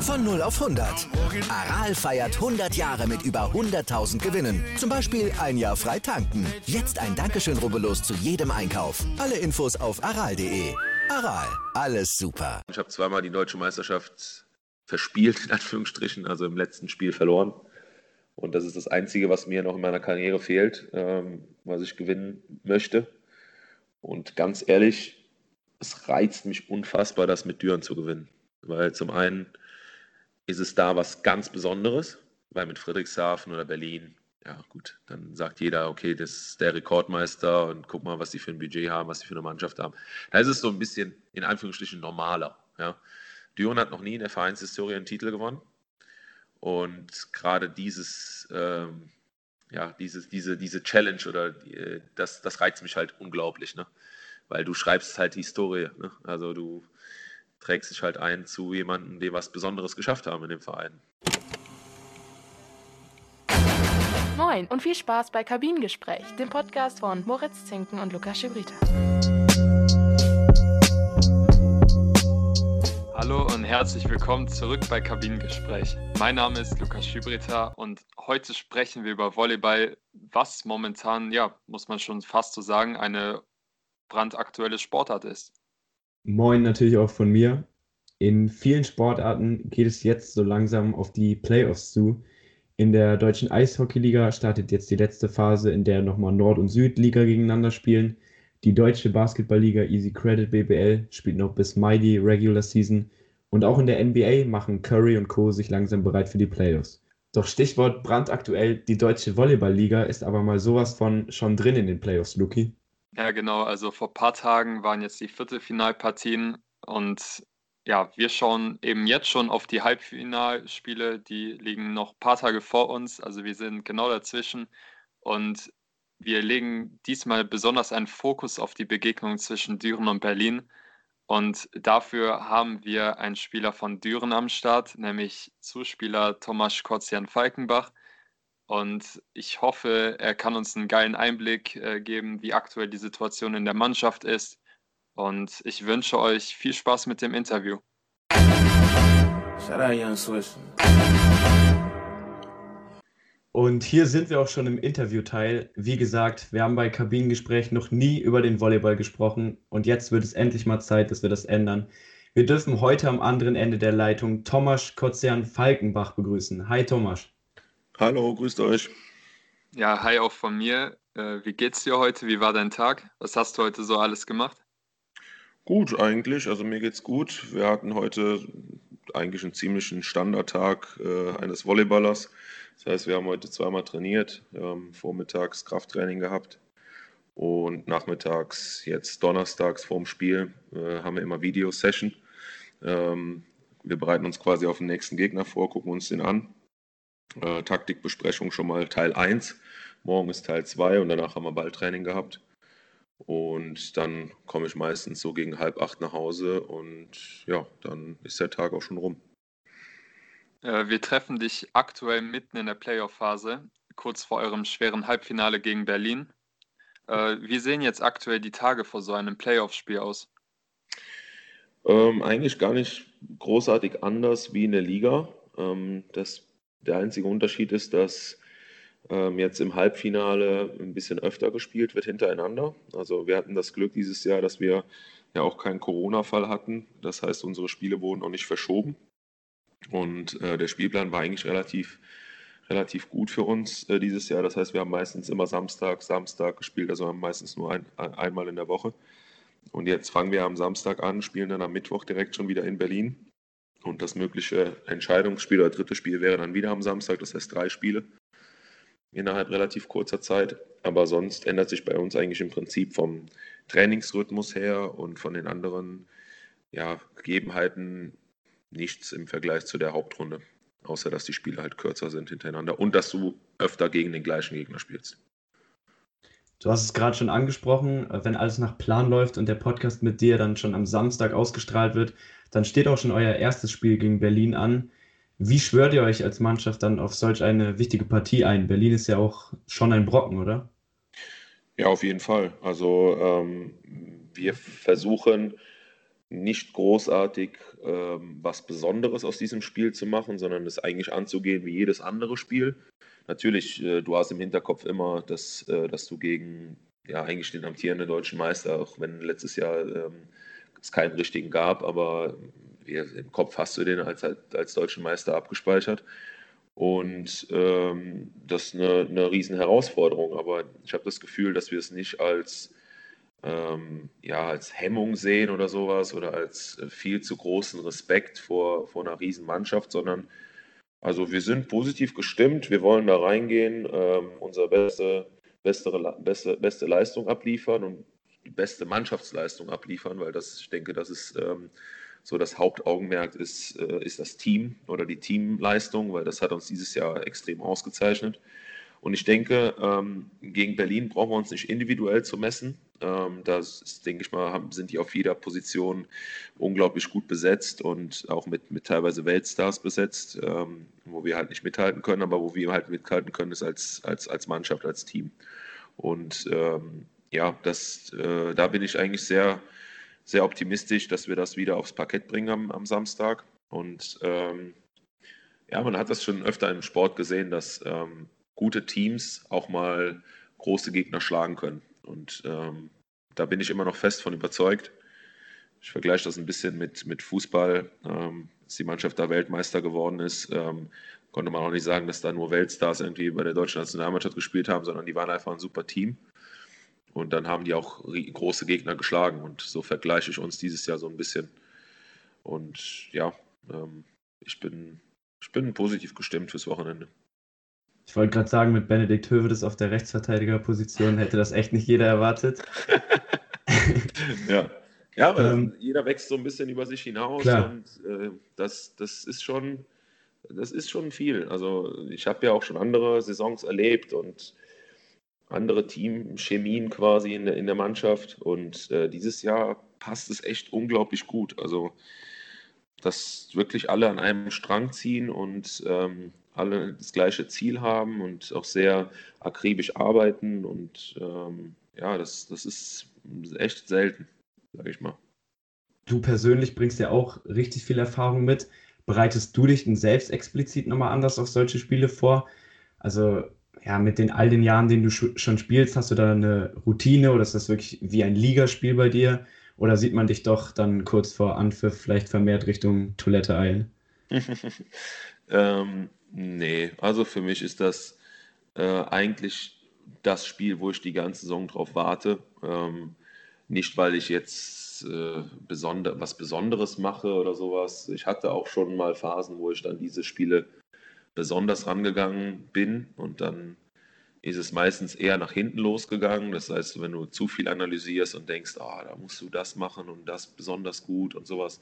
Von 0 auf 100. Aral feiert 100 Jahre mit über 100.000 Gewinnen. Zum Beispiel ein Jahr frei tanken. Jetzt ein Dankeschön, rubbellos zu jedem Einkauf. Alle Infos auf aral.de. Aral, alles super. Ich habe zweimal die deutsche Meisterschaft verspielt, in Anführungsstrichen, also im letzten Spiel verloren. Und das ist das Einzige, was mir noch in meiner Karriere fehlt, ähm, was ich gewinnen möchte. Und ganz ehrlich, es reizt mich unfassbar, das mit Düren zu gewinnen. Weil zum einen ist es da was ganz Besonderes, weil mit Friedrichshafen oder Berlin, ja gut, dann sagt jeder, okay, das ist der Rekordmeister und guck mal, was die für ein Budget haben, was die für eine Mannschaft haben. Da ist es so ein bisschen in Anführungsstrichen normaler. Ja. Düren hat noch nie in der Vereinshistorie einen Titel gewonnen. Und gerade dieses, ähm, ja, dieses, diese, diese Challenge oder die, das, das reizt mich halt unglaublich, ne? Weil du schreibst halt die Historie. Ne? Also du trägst dich halt ein zu jemandem, die was Besonderes geschafft haben in dem Verein. Moin und viel Spaß bei Kabinengespräch, dem Podcast von Moritz Zinken und Lukas Schibrita. Hallo und herzlich willkommen zurück bei Kabinengespräch. Mein Name ist Lukas Schibrita und heute sprechen wir über Volleyball, was momentan, ja, muss man schon fast so sagen, eine brandaktuelle Sportart ist. Moin natürlich auch von mir. In vielen Sportarten geht es jetzt so langsam auf die Playoffs zu. In der deutschen Eishockeyliga startet jetzt die letzte Phase, in der nochmal Nord- und Südliga gegeneinander spielen. Die deutsche Basketballliga Easy Credit BBL spielt noch bis Mai die Regular Season. Und auch in der NBA machen Curry und Co. sich langsam bereit für die Playoffs. Doch Stichwort brandaktuell, die deutsche Volleyballliga ist aber mal sowas von schon drin in den Playoffs, Luki. Ja, genau. Also vor ein paar Tagen waren jetzt die Viertelfinalpartien und ja, wir schauen eben jetzt schon auf die Halbfinalspiele. Die liegen noch ein paar Tage vor uns. Also wir sind genau dazwischen und wir legen diesmal besonders einen Fokus auf die Begegnung zwischen Düren und Berlin. Und dafür haben wir einen Spieler von Düren am Start, nämlich Zuspieler Tomasz Kotzian-Falkenbach. Und ich hoffe, er kann uns einen geilen Einblick äh, geben, wie aktuell die Situation in der Mannschaft ist. Und ich wünsche euch viel Spaß mit dem Interview. Und hier sind wir auch schon im Interviewteil. Wie gesagt, wir haben bei Kabinengespräch noch nie über den Volleyball gesprochen und jetzt wird es endlich mal Zeit, dass wir das ändern. Wir dürfen heute am anderen Ende der Leitung Tomasz Kotzian-Falkenbach begrüßen. Hi Tomasz. Hallo, grüßt euch. Ja, hi auch von mir. Äh, wie geht's dir heute? Wie war dein Tag? Was hast du heute so alles gemacht? Gut, eigentlich. Also mir geht's gut. Wir hatten heute eigentlich einen ziemlichen Standardtag äh, eines Volleyballers. Das heißt, wir haben heute zweimal trainiert, ähm, vormittags Krafttraining gehabt und nachmittags, jetzt donnerstags vorm Spiel, äh, haben wir immer Videosession. Ähm, wir bereiten uns quasi auf den nächsten Gegner vor, gucken uns den an äh, Taktikbesprechung schon mal Teil 1. Morgen ist Teil 2 und danach haben wir Balltraining gehabt. Und dann komme ich meistens so gegen halb acht nach Hause und ja, dann ist der Tag auch schon rum. Äh, wir treffen dich aktuell mitten in der Playoff-Phase, kurz vor eurem schweren Halbfinale gegen Berlin. Äh, wie sehen jetzt aktuell die Tage vor so einem Playoff-Spiel aus? Ähm, eigentlich gar nicht großartig anders wie in der Liga. Ähm, das der einzige Unterschied ist, dass ähm, jetzt im Halbfinale ein bisschen öfter gespielt wird hintereinander. Also wir hatten das Glück dieses Jahr, dass wir ja auch keinen Corona-Fall hatten. Das heißt, unsere Spiele wurden auch nicht verschoben. Und äh, der Spielplan war eigentlich relativ, relativ gut für uns äh, dieses Jahr. Das heißt, wir haben meistens immer Samstag, Samstag gespielt, also haben meistens nur ein, einmal in der Woche. Und jetzt fangen wir am Samstag an, spielen dann am Mittwoch direkt schon wieder in Berlin. Und das mögliche Entscheidungsspiel oder dritte Spiel wäre dann wieder am Samstag, das heißt drei Spiele innerhalb relativ kurzer Zeit. Aber sonst ändert sich bei uns eigentlich im Prinzip vom Trainingsrhythmus her und von den anderen ja, Gegebenheiten nichts im Vergleich zu der Hauptrunde. Außer dass die Spiele halt kürzer sind hintereinander und dass du öfter gegen den gleichen Gegner spielst. Du hast es gerade schon angesprochen, wenn alles nach Plan läuft und der Podcast mit dir dann schon am Samstag ausgestrahlt wird, dann steht auch schon euer erstes Spiel gegen Berlin an. Wie schwört ihr euch als Mannschaft dann auf solch eine wichtige Partie ein? Berlin ist ja auch schon ein Brocken, oder? Ja, auf jeden Fall. Also ähm, wir versuchen nicht großartig ähm, was Besonderes aus diesem Spiel zu machen, sondern es eigentlich anzugehen wie jedes andere Spiel. Natürlich, äh, du hast im Hinterkopf immer, dass, äh, dass du gegen ja eigentlich den amtierenden deutschen Meister, auch wenn letztes Jahr ähm, es keinen richtigen gab, aber wie, im Kopf hast du den als, als deutschen Meister abgespeichert. Und ähm, das ist eine, eine riesen Herausforderung, aber ich habe das Gefühl, dass wir es nicht als ähm, ja, als Hemmung sehen oder sowas oder als äh, viel zu großen Respekt vor, vor einer Riesenmannschaft, sondern also wir sind positiv gestimmt, wir wollen da reingehen, ähm, unsere beste, beste, beste, beste Leistung abliefern und die beste Mannschaftsleistung abliefern, weil das, ich denke, das ist ähm, so das Hauptaugenmerk ist, äh, ist das Team oder die Teamleistung, weil das hat uns dieses Jahr extrem ausgezeichnet. Und ich denke, ähm, gegen Berlin brauchen wir uns nicht individuell zu messen. Ähm, da denke ich mal, haben, sind die auf jeder Position unglaublich gut besetzt und auch mit, mit teilweise Weltstars besetzt, ähm, wo wir halt nicht mithalten können, aber wo wir halt mithalten können, ist als, als, als Mannschaft, als Team. Und ähm, ja, das, äh, da bin ich eigentlich sehr, sehr optimistisch, dass wir das wieder aufs Parkett bringen am, am Samstag. Und ähm, ja, man hat das schon öfter im Sport gesehen, dass ähm, gute Teams auch mal große Gegner schlagen können. Und ähm, da bin ich immer noch fest von überzeugt. Ich vergleiche das ein bisschen mit, mit Fußball. Ähm, als die Mannschaft da Weltmeister geworden ist, ähm, konnte man auch nicht sagen, dass da nur Weltstars irgendwie bei der deutschen Nationalmannschaft gespielt haben, sondern die waren einfach ein super Team. Und dann haben die auch große Gegner geschlagen. Und so vergleiche ich uns dieses Jahr so ein bisschen. Und ja, ähm, ich, bin, ich bin positiv gestimmt fürs Wochenende. Ich wollte gerade sagen, mit Benedikt Hövedes auf der Rechtsverteidigerposition hätte das echt nicht jeder erwartet. ja. Ja, aber ähm, jeder wächst so ein bisschen über sich hinaus klar. und äh, das, das ist schon, das ist schon viel. Also ich habe ja auch schon andere Saisons erlebt und andere Teamchemien quasi in der, in der Mannschaft und äh, dieses Jahr passt es echt unglaublich gut. Also dass wirklich alle an einem Strang ziehen und ähm, alle das gleiche Ziel haben und auch sehr akribisch arbeiten. Und ähm, ja, das, das ist echt selten, sage ich mal. Du persönlich bringst ja auch richtig viel Erfahrung mit. Bereitest du dich denn selbst explizit nochmal anders auf solche Spiele vor? Also ja, mit den all den Jahren, den du schon spielst, hast du da eine Routine oder ist das wirklich wie ein Ligaspiel bei dir? Oder sieht man dich doch dann kurz vor Anpfiff vielleicht vermehrt Richtung Toilette eilen? ähm, Nee, also für mich ist das äh, eigentlich das Spiel, wo ich die ganze Saison drauf warte. Ähm, nicht, weil ich jetzt äh, besonder, was Besonderes mache oder sowas. Ich hatte auch schon mal Phasen, wo ich dann diese Spiele besonders rangegangen bin und dann ist es meistens eher nach hinten losgegangen. Das heißt, wenn du zu viel analysierst und denkst, ah, da musst du das machen und das besonders gut und sowas,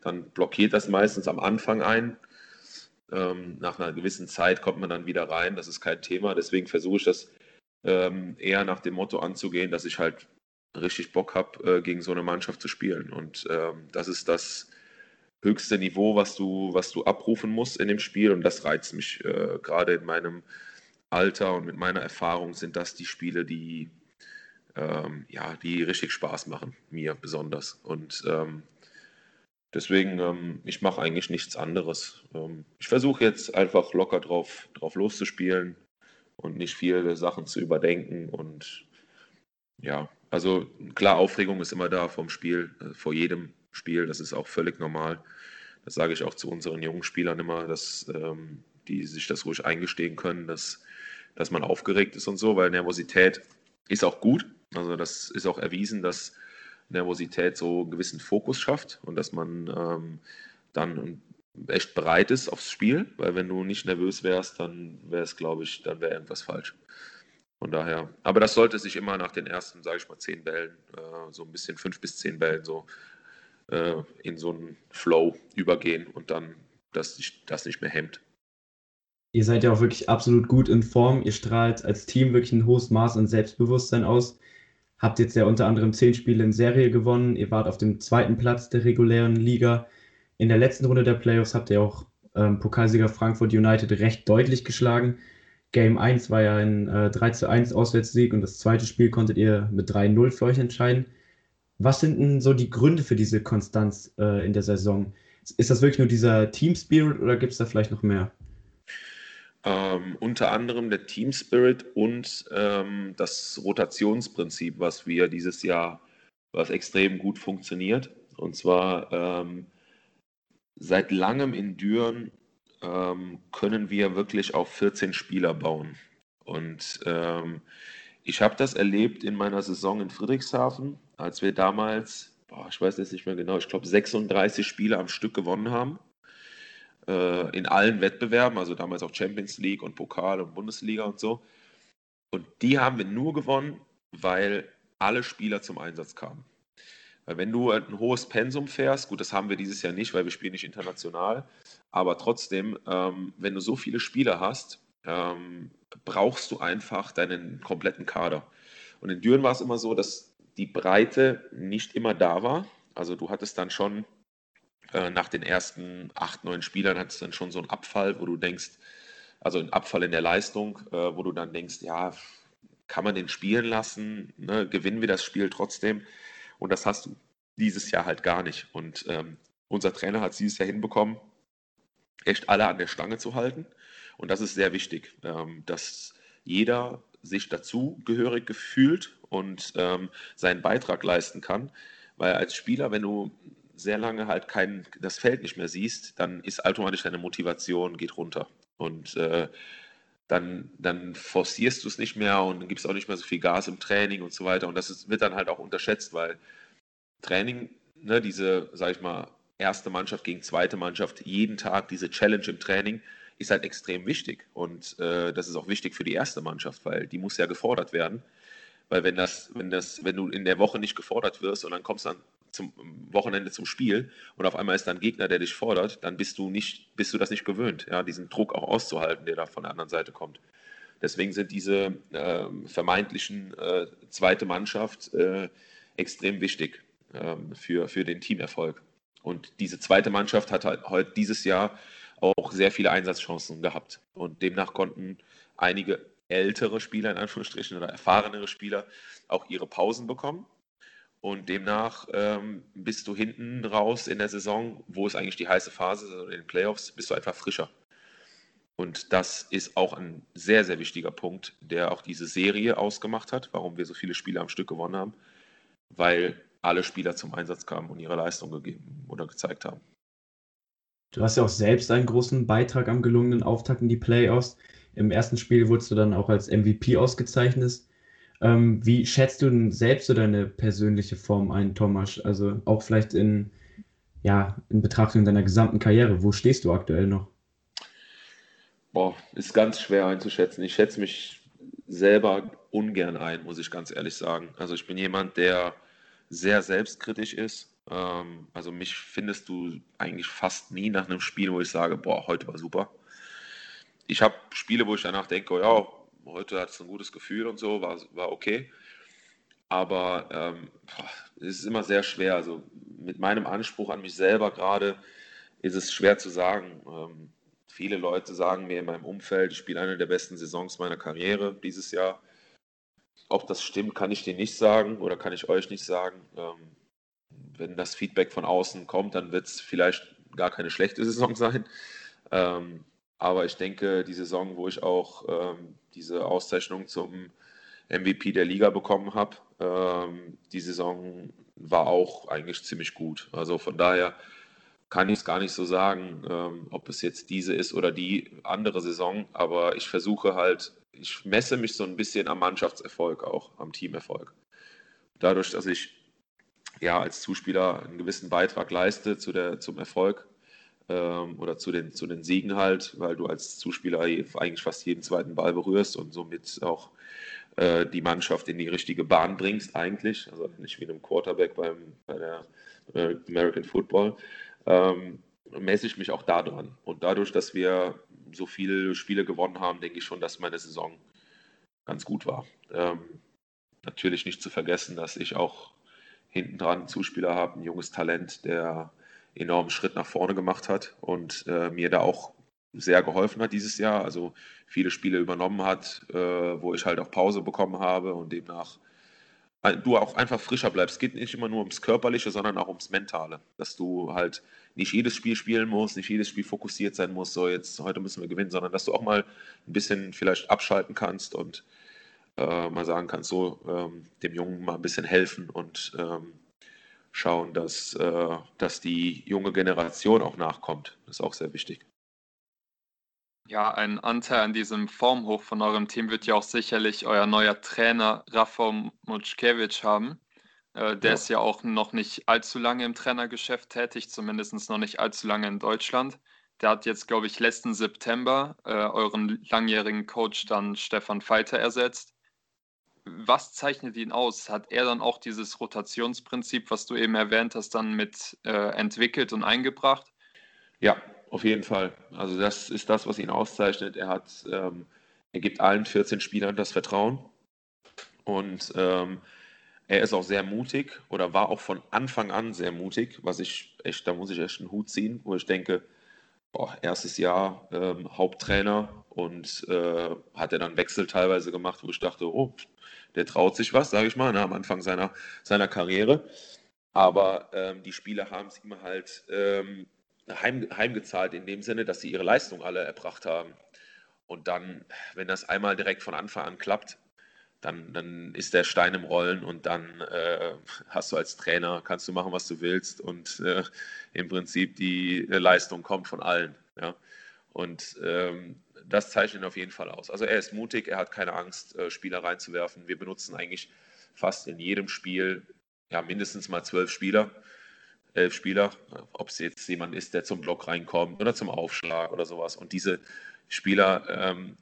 dann blockiert das meistens am Anfang ein. Ähm, nach einer gewissen Zeit kommt man dann wieder rein, das ist kein Thema. Deswegen versuche ich das ähm, eher nach dem Motto anzugehen, dass ich halt richtig Bock habe, äh, gegen so eine Mannschaft zu spielen. Und ähm, das ist das höchste Niveau, was du, was du abrufen musst in dem Spiel. Und das reizt mich äh, gerade in meinem Alter und mit meiner Erfahrung sind das die Spiele, die ähm, ja, die richtig Spaß machen, mir besonders. Und ähm, Deswegen, ähm, ich mache eigentlich nichts anderes. Ähm, ich versuche jetzt einfach locker drauf, drauf loszuspielen und nicht viele Sachen zu überdenken. Und ja, also klar, Aufregung ist immer da vom Spiel, äh, vor jedem Spiel. Das ist auch völlig normal. Das sage ich auch zu unseren jungen Spielern immer, dass ähm, die sich das ruhig eingestehen können, dass, dass man aufgeregt ist und so, weil Nervosität ist auch gut. Also das ist auch erwiesen, dass Nervosität so einen gewissen Fokus schafft und dass man ähm, dann echt bereit ist aufs Spiel, weil wenn du nicht nervös wärst, dann wäre es, glaube ich, dann wäre irgendwas falsch. Von daher, aber das sollte sich immer nach den ersten, sage ich mal, zehn Bällen, äh, so ein bisschen fünf bis zehn Bällen so äh, in so einen Flow übergehen und dann dass sich das nicht mehr hemmt. Ihr seid ja auch wirklich absolut gut in Form. Ihr strahlt als Team wirklich ein hohes Maß an Selbstbewusstsein aus. Habt jetzt ja unter anderem zehn Spiele in Serie gewonnen. Ihr wart auf dem zweiten Platz der regulären Liga. In der letzten Runde der Playoffs habt ihr auch ähm, Pokalsieger Frankfurt United recht deutlich geschlagen. Game 1 war ja ein äh, 3 zu 1 Auswärtssieg und das zweite Spiel konntet ihr mit 3-0 für euch entscheiden. Was sind denn so die Gründe für diese Konstanz äh, in der Saison? Ist das wirklich nur dieser Team Spirit oder gibt es da vielleicht noch mehr? Ähm, unter anderem der Team Spirit und ähm, das Rotationsprinzip, was wir dieses Jahr, was extrem gut funktioniert. Und zwar ähm, seit langem in Düren ähm, können wir wirklich auf 14 Spieler bauen. Und ähm, ich habe das erlebt in meiner Saison in Friedrichshafen, als wir damals, boah, ich weiß jetzt nicht mehr genau, ich glaube 36 Spiele am Stück gewonnen haben äh, in allen Wettbewerben, also damals auch Champions League und Pokal und Bundesliga und so. Und die haben wir nur gewonnen, weil alle Spieler zum Einsatz kamen. Weil wenn du ein hohes Pensum fährst, gut, das haben wir dieses Jahr nicht, weil wir spielen nicht international, aber trotzdem, ähm, wenn du so viele Spieler hast, ähm, brauchst du einfach deinen kompletten Kader. Und in Düren war es immer so, dass die Breite nicht immer da war. Also du hattest dann schon äh, nach den ersten acht, neun Spielern hat es dann schon so einen Abfall, wo du denkst, also einen Abfall in der Leistung, äh, wo du dann denkst, ja, kann man den spielen lassen, ne? gewinnen wir das Spiel trotzdem. Und das hast du dieses Jahr halt gar nicht. Und ähm, unser Trainer hat es dieses Jahr hinbekommen, echt alle an der Stange zu halten. Und das ist sehr wichtig, ähm, dass jeder sich dazugehörig gefühlt und ähm, seinen Beitrag leisten kann. Weil als Spieler, wenn du sehr lange halt kein, das Feld nicht mehr siehst, dann ist automatisch deine Motivation geht runter. Und äh, dann, dann forcierst du es nicht mehr und dann gibst auch nicht mehr so viel Gas im Training und so weiter. Und das ist, wird dann halt auch unterschätzt, weil Training, ne, diese, sag ich mal, erste Mannschaft gegen zweite Mannschaft, jeden Tag diese Challenge im Training, ist halt extrem wichtig. Und äh, das ist auch wichtig für die erste Mannschaft, weil die muss ja gefordert werden. Weil wenn das, wenn das, wenn du in der Woche nicht gefordert wirst und dann kommst dann zum Wochenende zum Spiel und auf einmal ist da ein Gegner, der dich fordert, dann bist du nicht, bist du das nicht gewöhnt, ja, diesen Druck auch auszuhalten, der da von der anderen Seite kommt. Deswegen sind diese äh, vermeintlichen äh, zweite Mannschaft äh, extrem wichtig ähm, für, für den Teamerfolg. Und diese zweite Mannschaft hat halt heute dieses Jahr auch sehr viele Einsatzchancen gehabt. Und demnach konnten einige ältere Spieler, in Anführungsstrichen, oder erfahrenere Spieler auch ihre Pausen bekommen. Und demnach ähm, bist du hinten raus in der Saison, wo es eigentlich die heiße Phase ist, also in den Playoffs, bist du einfach frischer. Und das ist auch ein sehr, sehr wichtiger Punkt, der auch diese Serie ausgemacht hat, warum wir so viele Spiele am Stück gewonnen haben, weil alle Spieler zum Einsatz kamen und ihre Leistung gegeben oder gezeigt haben. Du hast ja auch selbst einen großen Beitrag am gelungenen Auftakt in die Playoffs. Im ersten Spiel wurdest du dann auch als MVP ausgezeichnet. Ähm, wie schätzt du denn selbst so deine persönliche Form ein, Thomas? Also auch vielleicht in, ja, in Betrachtung deiner gesamten Karriere. Wo stehst du aktuell noch? Boah, ist ganz schwer einzuschätzen. Ich schätze mich selber ungern ein, muss ich ganz ehrlich sagen. Also ich bin jemand, der sehr selbstkritisch ist. Ähm, also mich findest du eigentlich fast nie nach einem Spiel, wo ich sage, boah, heute war super. Ich habe Spiele, wo ich danach denke, oh ja, heute hat es ein gutes Gefühl und so, war, war okay. Aber ähm, es ist immer sehr schwer. Also mit meinem Anspruch an mich selber gerade ist es schwer zu sagen. Ähm, viele Leute sagen mir in meinem Umfeld, ich spiele eine der besten Saisons meiner Karriere dieses Jahr. Ob das stimmt, kann ich dir nicht sagen oder kann ich euch nicht sagen. Ähm, wenn das Feedback von außen kommt, dann wird es vielleicht gar keine schlechte Saison sein. Ähm, aber ich denke, die Saison, wo ich auch ähm, diese Auszeichnung zum MVP der Liga bekommen habe, ähm, die Saison war auch eigentlich ziemlich gut. Also von daher kann ich es gar nicht so sagen, ähm, ob es jetzt diese ist oder die andere Saison. Aber ich versuche halt, ich messe mich so ein bisschen am Mannschaftserfolg auch, am Teamerfolg. Dadurch, dass ich ja als Zuspieler einen gewissen Beitrag leiste zu der, zum Erfolg, ähm, oder zu den, zu den Siegen halt, weil du als Zuspieler eigentlich fast jeden zweiten Ball berührst und somit auch äh, die Mannschaft in die richtige Bahn bringst eigentlich, also nicht wie einem Quarterback beim, bei der äh, American Football, ähm, messe ich mich auch da dran. Und dadurch, dass wir so viele Spiele gewonnen haben, denke ich schon, dass meine Saison ganz gut war. Ähm, natürlich nicht zu vergessen, dass ich auch hinten dran einen Zuspieler habe, ein junges Talent, der enormen Schritt nach vorne gemacht hat und äh, mir da auch sehr geholfen hat dieses Jahr. Also viele Spiele übernommen hat, äh, wo ich halt auch Pause bekommen habe und demnach du auch einfach frischer bleibst. Es geht nicht immer nur ums Körperliche, sondern auch ums Mentale. Dass du halt nicht jedes Spiel spielen musst, nicht jedes Spiel fokussiert sein musst, so jetzt heute müssen wir gewinnen, sondern dass du auch mal ein bisschen vielleicht abschalten kannst und äh, mal sagen kannst, so ähm, dem Jungen mal ein bisschen helfen und ähm, schauen, dass, äh, dass die junge Generation auch nachkommt. Das ist auch sehr wichtig. Ja, ein Anteil an diesem Formhoch von eurem Team wird ja auch sicherlich euer neuer Trainer Rafa Mutschkewitsch haben. Äh, der ja. ist ja auch noch nicht allzu lange im Trainergeschäft tätig, zumindest noch nicht allzu lange in Deutschland. Der hat jetzt, glaube ich, letzten September äh, euren langjährigen Coach dann Stefan Feiter ersetzt. Was zeichnet ihn aus? Hat er dann auch dieses Rotationsprinzip, was du eben erwähnt hast, dann mit äh, entwickelt und eingebracht? Ja, auf jeden Fall. Also das ist das, was ihn auszeichnet. Er hat, ähm, er gibt allen 14 Spielern das Vertrauen und ähm, er ist auch sehr mutig oder war auch von Anfang an sehr mutig, was ich echt, da muss ich echt einen Hut ziehen, wo ich denke, boah, erstes Jahr ähm, Haupttrainer und äh, hat er dann Wechsel teilweise gemacht, wo ich dachte, oh, der traut sich was, sage ich mal, ne, am Anfang seiner, seiner Karriere. Aber ähm, die Spieler haben es ihm halt ähm, heim, heimgezahlt in dem Sinne, dass sie ihre Leistung alle erbracht haben. Und dann, wenn das einmal direkt von Anfang an klappt, dann, dann ist der Stein im Rollen und dann äh, hast du als Trainer, kannst du machen, was du willst und äh, im Prinzip die äh, Leistung kommt von allen. Ja? Und ähm, das zeichnet ihn auf jeden Fall aus. Also er ist mutig, er hat keine Angst, äh, Spieler reinzuwerfen. Wir benutzen eigentlich fast in jedem Spiel ja, mindestens mal zwölf Spieler, elf Spieler, ob es jetzt jemand ist, der zum Block reinkommt oder zum Aufschlag oder sowas. Und diese Spieler ähm,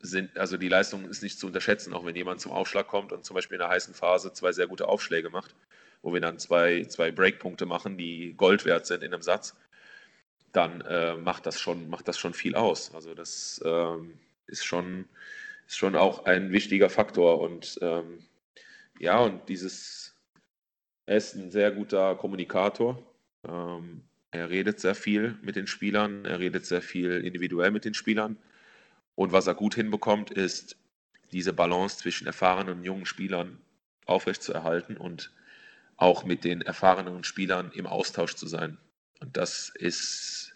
sind, also die Leistung ist nicht zu unterschätzen, auch wenn jemand zum Aufschlag kommt und zum Beispiel in der heißen Phase zwei sehr gute Aufschläge macht, wo wir dann zwei, zwei Breakpunkte machen, die Gold wert sind in einem Satz, dann äh, macht, das schon, macht das schon viel aus. Also das ähm, ist, schon, ist schon auch ein wichtiger Faktor und ähm, ja, und dieses, er ist ein sehr guter Kommunikator. Ähm, er redet sehr viel mit den Spielern, er redet sehr viel individuell mit den Spielern. Und was er gut hinbekommt, ist diese Balance zwischen erfahrenen und jungen Spielern aufrechtzuerhalten und auch mit den erfahrenen Spielern im Austausch zu sein. Und das ist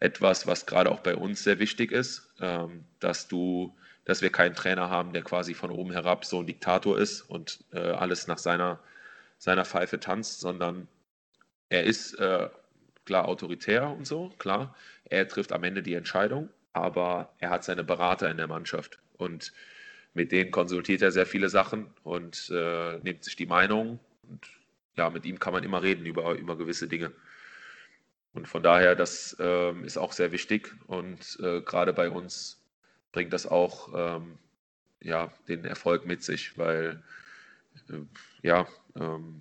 etwas, was gerade auch bei uns sehr wichtig ist, ähm, dass du, dass wir keinen Trainer haben, der quasi von oben herab so ein Diktator ist und äh, alles nach seiner, seiner Pfeife tanzt, sondern er ist äh, klar autoritär und so, klar. Er trifft am Ende die Entscheidung, aber er hat seine Berater in der Mannschaft und mit denen konsultiert er sehr viele Sachen und äh, nimmt sich die Meinung und ja, mit ihm kann man immer reden über, über gewisse Dinge. Und von daher, das ähm, ist auch sehr wichtig und äh, gerade bei uns bringt das auch ähm, ja, den Erfolg mit sich, weil äh, ja, ähm,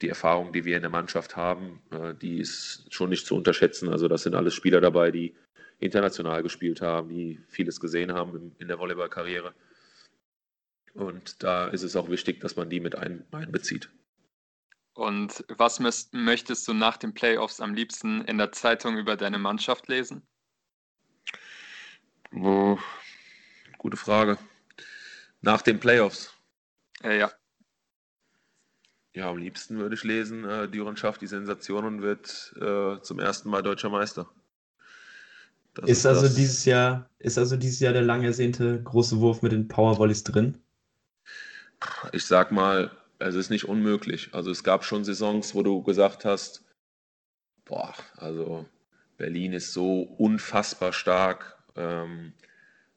die Erfahrung, die wir in der Mannschaft haben, äh, die ist schon nicht zu unterschätzen. Also das sind alles Spieler dabei, die international gespielt haben, die vieles gesehen haben in der Volleyballkarriere. Und da ist es auch wichtig, dass man die mit ein, einbezieht. Und was möchtest du nach den Playoffs am liebsten in der Zeitung über deine Mannschaft lesen? Oh, gute Frage. Nach den Playoffs? Äh, ja. Ja, am liebsten würde ich lesen, äh, Düren schafft die Sensation und wird äh, zum ersten Mal deutscher Meister. Das ist, also dieses Jahr, ist also dieses Jahr der lang ersehnte große Wurf mit den Powervolleys drin? Ich sag mal, es ist nicht unmöglich. Also es gab schon Saisons, wo du gesagt hast, boah, also Berlin ist so unfassbar stark. Ähm,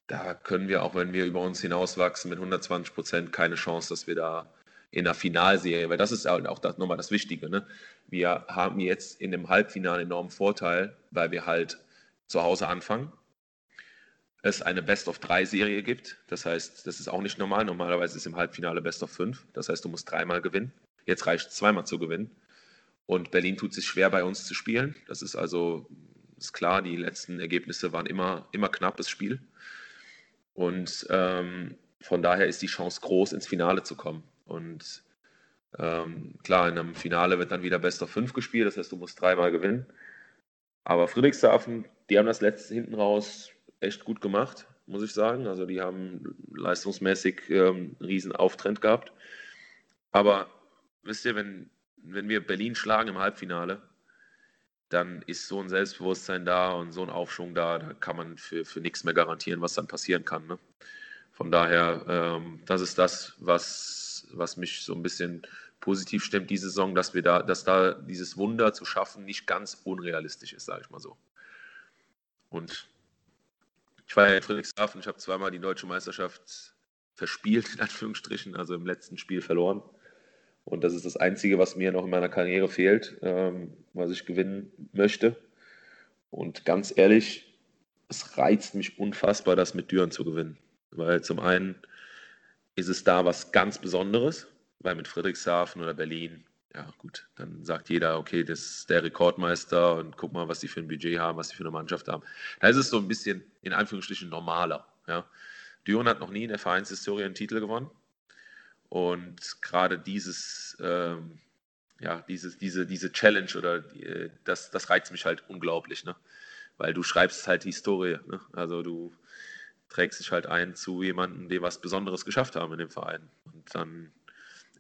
da können wir, auch wenn wir über uns hinauswachsen mit 120 Prozent, keine Chance, dass wir da in der Finalserie, weil das ist auch das, nochmal das Wichtige. Ne? Wir haben jetzt in dem Halbfinale enormen Vorteil, weil wir halt zu Hause anfangen. Es eine Best-of-3-Serie gibt. Das heißt, das ist auch nicht normal. Normalerweise ist im Halbfinale Best-of-5. Das heißt, du musst dreimal gewinnen. Jetzt reicht es zweimal zu gewinnen. Und Berlin tut sich schwer, bei uns zu spielen. Das ist also ist klar, die letzten Ergebnisse waren immer, immer knappes Spiel. Und ähm, von daher ist die Chance groß, ins Finale zu kommen. Und ähm, klar, in einem Finale wird dann wieder Best of 5 gespielt, das heißt, du musst dreimal gewinnen. Aber Friedrichshafen die haben das letzte hinten raus echt gut gemacht, muss ich sagen. Also die haben leistungsmäßig ähm, einen riesen Auftrend gehabt. Aber wisst ihr, wenn, wenn wir Berlin schlagen im Halbfinale, dann ist so ein Selbstbewusstsein da und so ein Aufschwung da, da kann man für, für nichts mehr garantieren, was dann passieren kann. Ne? Von daher, ähm, das ist das, was, was mich so ein bisschen positiv stimmt diese Saison, dass wir da, dass da dieses Wunder zu schaffen nicht ganz unrealistisch ist, sage ich mal so. Und ich war ja in Friedrichshafen, ich habe zweimal die deutsche Meisterschaft verspielt, in Anführungsstrichen, also im letzten Spiel verloren. Und das ist das Einzige, was mir noch in meiner Karriere fehlt, ähm, was ich gewinnen möchte. Und ganz ehrlich, es reizt mich unfassbar, das mit Düren zu gewinnen. Weil zum einen ist es da was ganz Besonderes, weil mit Friedrichshafen oder Berlin, ja gut, dann sagt jeder, okay, das ist der Rekordmeister und guck mal, was die für ein Budget haben, was die für eine Mannschaft haben. Da ist es so ein bisschen in Anführungsstrichen normaler. Ja. Düren hat noch nie in der Vereinshistorie einen Titel gewonnen. Und gerade dieses, ähm, ja, dieses, diese, diese Challenge oder äh, das, das reizt mich halt unglaublich, ne? Weil du schreibst halt die Historie. Ne? Also du trägst dich halt ein zu jemandem, die was Besonderes geschafft haben in dem Verein. Und dann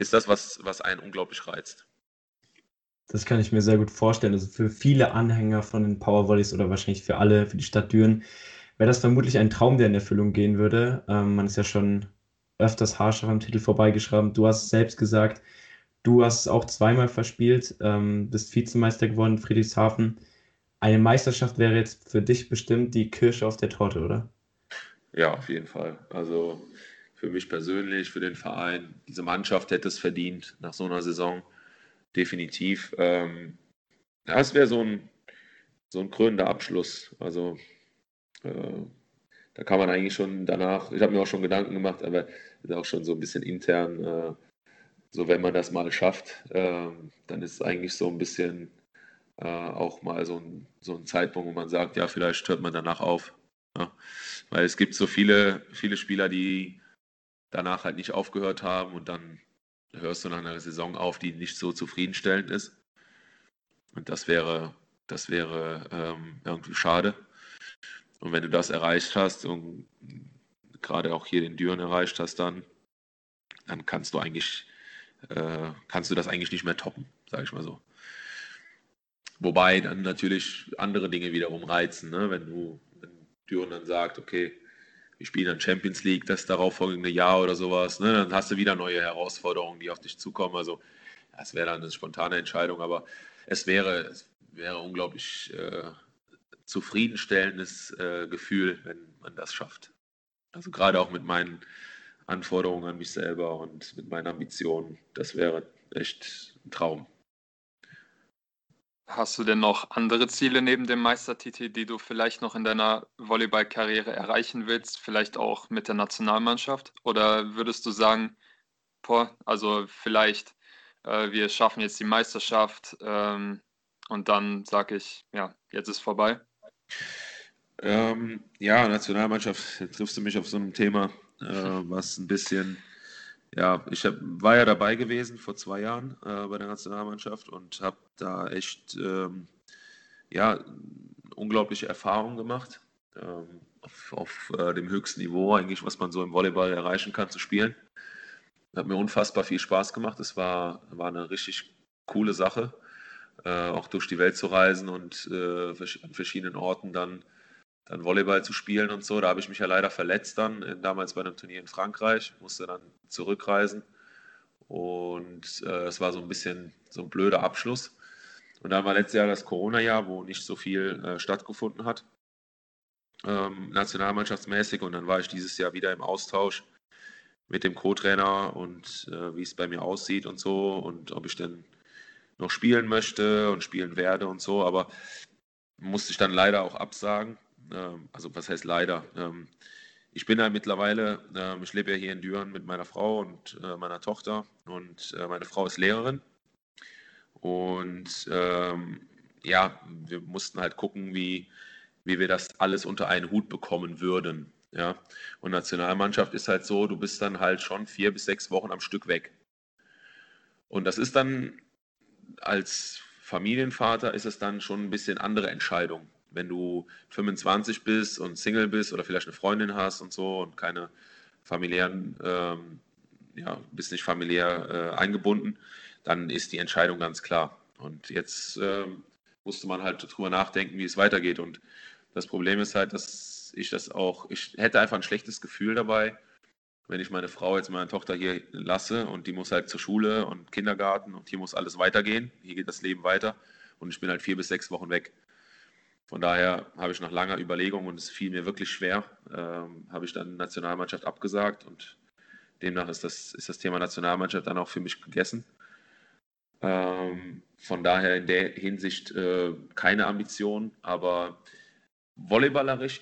ist das, was, was einen unglaublich reizt. Das kann ich mir sehr gut vorstellen. Also für viele Anhänger von den Powervolleys oder wahrscheinlich für alle, für die Stadt Düren, wäre das vermutlich ein Traum, der in Erfüllung gehen würde. Ähm, man ist ja schon öfters harscher am Titel vorbeigeschrieben. Du hast es selbst gesagt, du hast es auch zweimal verspielt, ähm, bist Vizemeister geworden in Friedrichshafen. Eine Meisterschaft wäre jetzt für dich bestimmt die Kirsche auf der Torte, oder? Ja, auf jeden Fall. Also für mich persönlich, für den Verein, diese Mannschaft hätte es verdient nach so einer Saison. Definitiv. Ähm, ja, es wäre so ein, so ein krönender Abschluss. Also äh, da kann man eigentlich schon danach, ich habe mir auch schon Gedanken gemacht, aber ist auch schon so ein bisschen intern, äh, so wenn man das mal schafft, äh, dann ist es eigentlich so ein bisschen äh, auch mal so ein, so ein Zeitpunkt, wo man sagt, ja, vielleicht hört man danach auf. Ja? Weil es gibt so viele, viele Spieler, die danach halt nicht aufgehört haben und dann hörst du nach einer Saison auf, die nicht so zufriedenstellend ist. Und das wäre, das wäre ähm, irgendwie schade. Und wenn du das erreicht hast und gerade auch hier den Düren erreicht hast, dann, dann kannst du eigentlich, äh, kannst du das eigentlich nicht mehr toppen, sage ich mal so. Wobei dann natürlich andere Dinge wiederum reizen, ne? wenn du wenn Düren dann sagt, okay, wir spielen dann Champions League das darauffolgende Jahr oder sowas, ne? dann hast du wieder neue Herausforderungen, die auf dich zukommen. Also das wäre dann eine spontane Entscheidung, aber es wäre, es wäre unglaublich äh, zufriedenstellendes äh, Gefühl, wenn man das schafft. Also gerade auch mit meinen Anforderungen an mich selber und mit meinen Ambitionen, das wäre echt ein Traum. Hast du denn noch andere Ziele neben dem Meistertitel, die du vielleicht noch in deiner Volleyballkarriere erreichen willst, vielleicht auch mit der Nationalmannschaft? Oder würdest du sagen, boah, also vielleicht äh, wir schaffen jetzt die Meisterschaft ähm, und dann sage ich, ja, jetzt ist vorbei? Ähm, ja, Nationalmannschaft, triffst du mich auf so einem Thema, äh, was ein bisschen, ja, ich hab, war ja dabei gewesen vor zwei Jahren äh, bei der Nationalmannschaft und habe da echt, ähm, ja, unglaubliche Erfahrungen gemacht. Ähm, auf, auf äh, dem höchsten Niveau eigentlich, was man so im Volleyball erreichen kann, zu spielen. Hat mir unfassbar viel Spaß gemacht. Es war, war eine richtig coole Sache äh, auch durch die Welt zu reisen und äh, an verschiedenen Orten dann, dann Volleyball zu spielen und so. Da habe ich mich ja leider verletzt dann, in, damals bei einem Turnier in Frankreich, musste dann zurückreisen und äh, es war so ein bisschen so ein blöder Abschluss. Und dann war letztes Jahr das Corona-Jahr, wo nicht so viel äh, stattgefunden hat, ähm, nationalmannschaftsmäßig. Und dann war ich dieses Jahr wieder im Austausch mit dem Co-Trainer und äh, wie es bei mir aussieht und so und ob ich denn noch spielen möchte und spielen werde und so, aber musste ich dann leider auch absagen. Ähm, also was heißt leider? Ähm, ich bin ja mittlerweile, ähm, ich lebe ja hier in Düren mit meiner Frau und äh, meiner Tochter und äh, meine Frau ist Lehrerin. Und ja, wir mussten halt gucken, wie, wie wir das alles unter einen Hut bekommen würden. Ja, und Nationalmannschaft ist halt so, du bist dann halt schon vier bis sechs Wochen am Stück weg. Und das ist dann als Familienvater ist es dann schon ein bisschen andere Entscheidung. Wenn du 25 bist und Single bist oder vielleicht eine Freundin hast und so und keine familiären, ähm, ja, bist nicht familiär äh, eingebunden, dann ist die Entscheidung ganz klar. Und jetzt ähm, musste man halt drüber nachdenken, wie es weitergeht. Und das Problem ist halt, dass ich das auch, ich hätte einfach ein schlechtes Gefühl dabei, wenn ich meine Frau jetzt meine Tochter hier lasse und die muss halt zur Schule und Kindergarten und hier muss alles weitergehen, hier geht das Leben weiter und ich bin halt vier bis sechs Wochen weg. Von daher habe ich nach langer Überlegung und es fiel mir wirklich schwer, ähm, habe ich dann Nationalmannschaft abgesagt und demnach ist das, ist das Thema Nationalmannschaft dann auch für mich gegessen. Ähm, von daher in der Hinsicht äh, keine Ambition, aber volleyballerisch,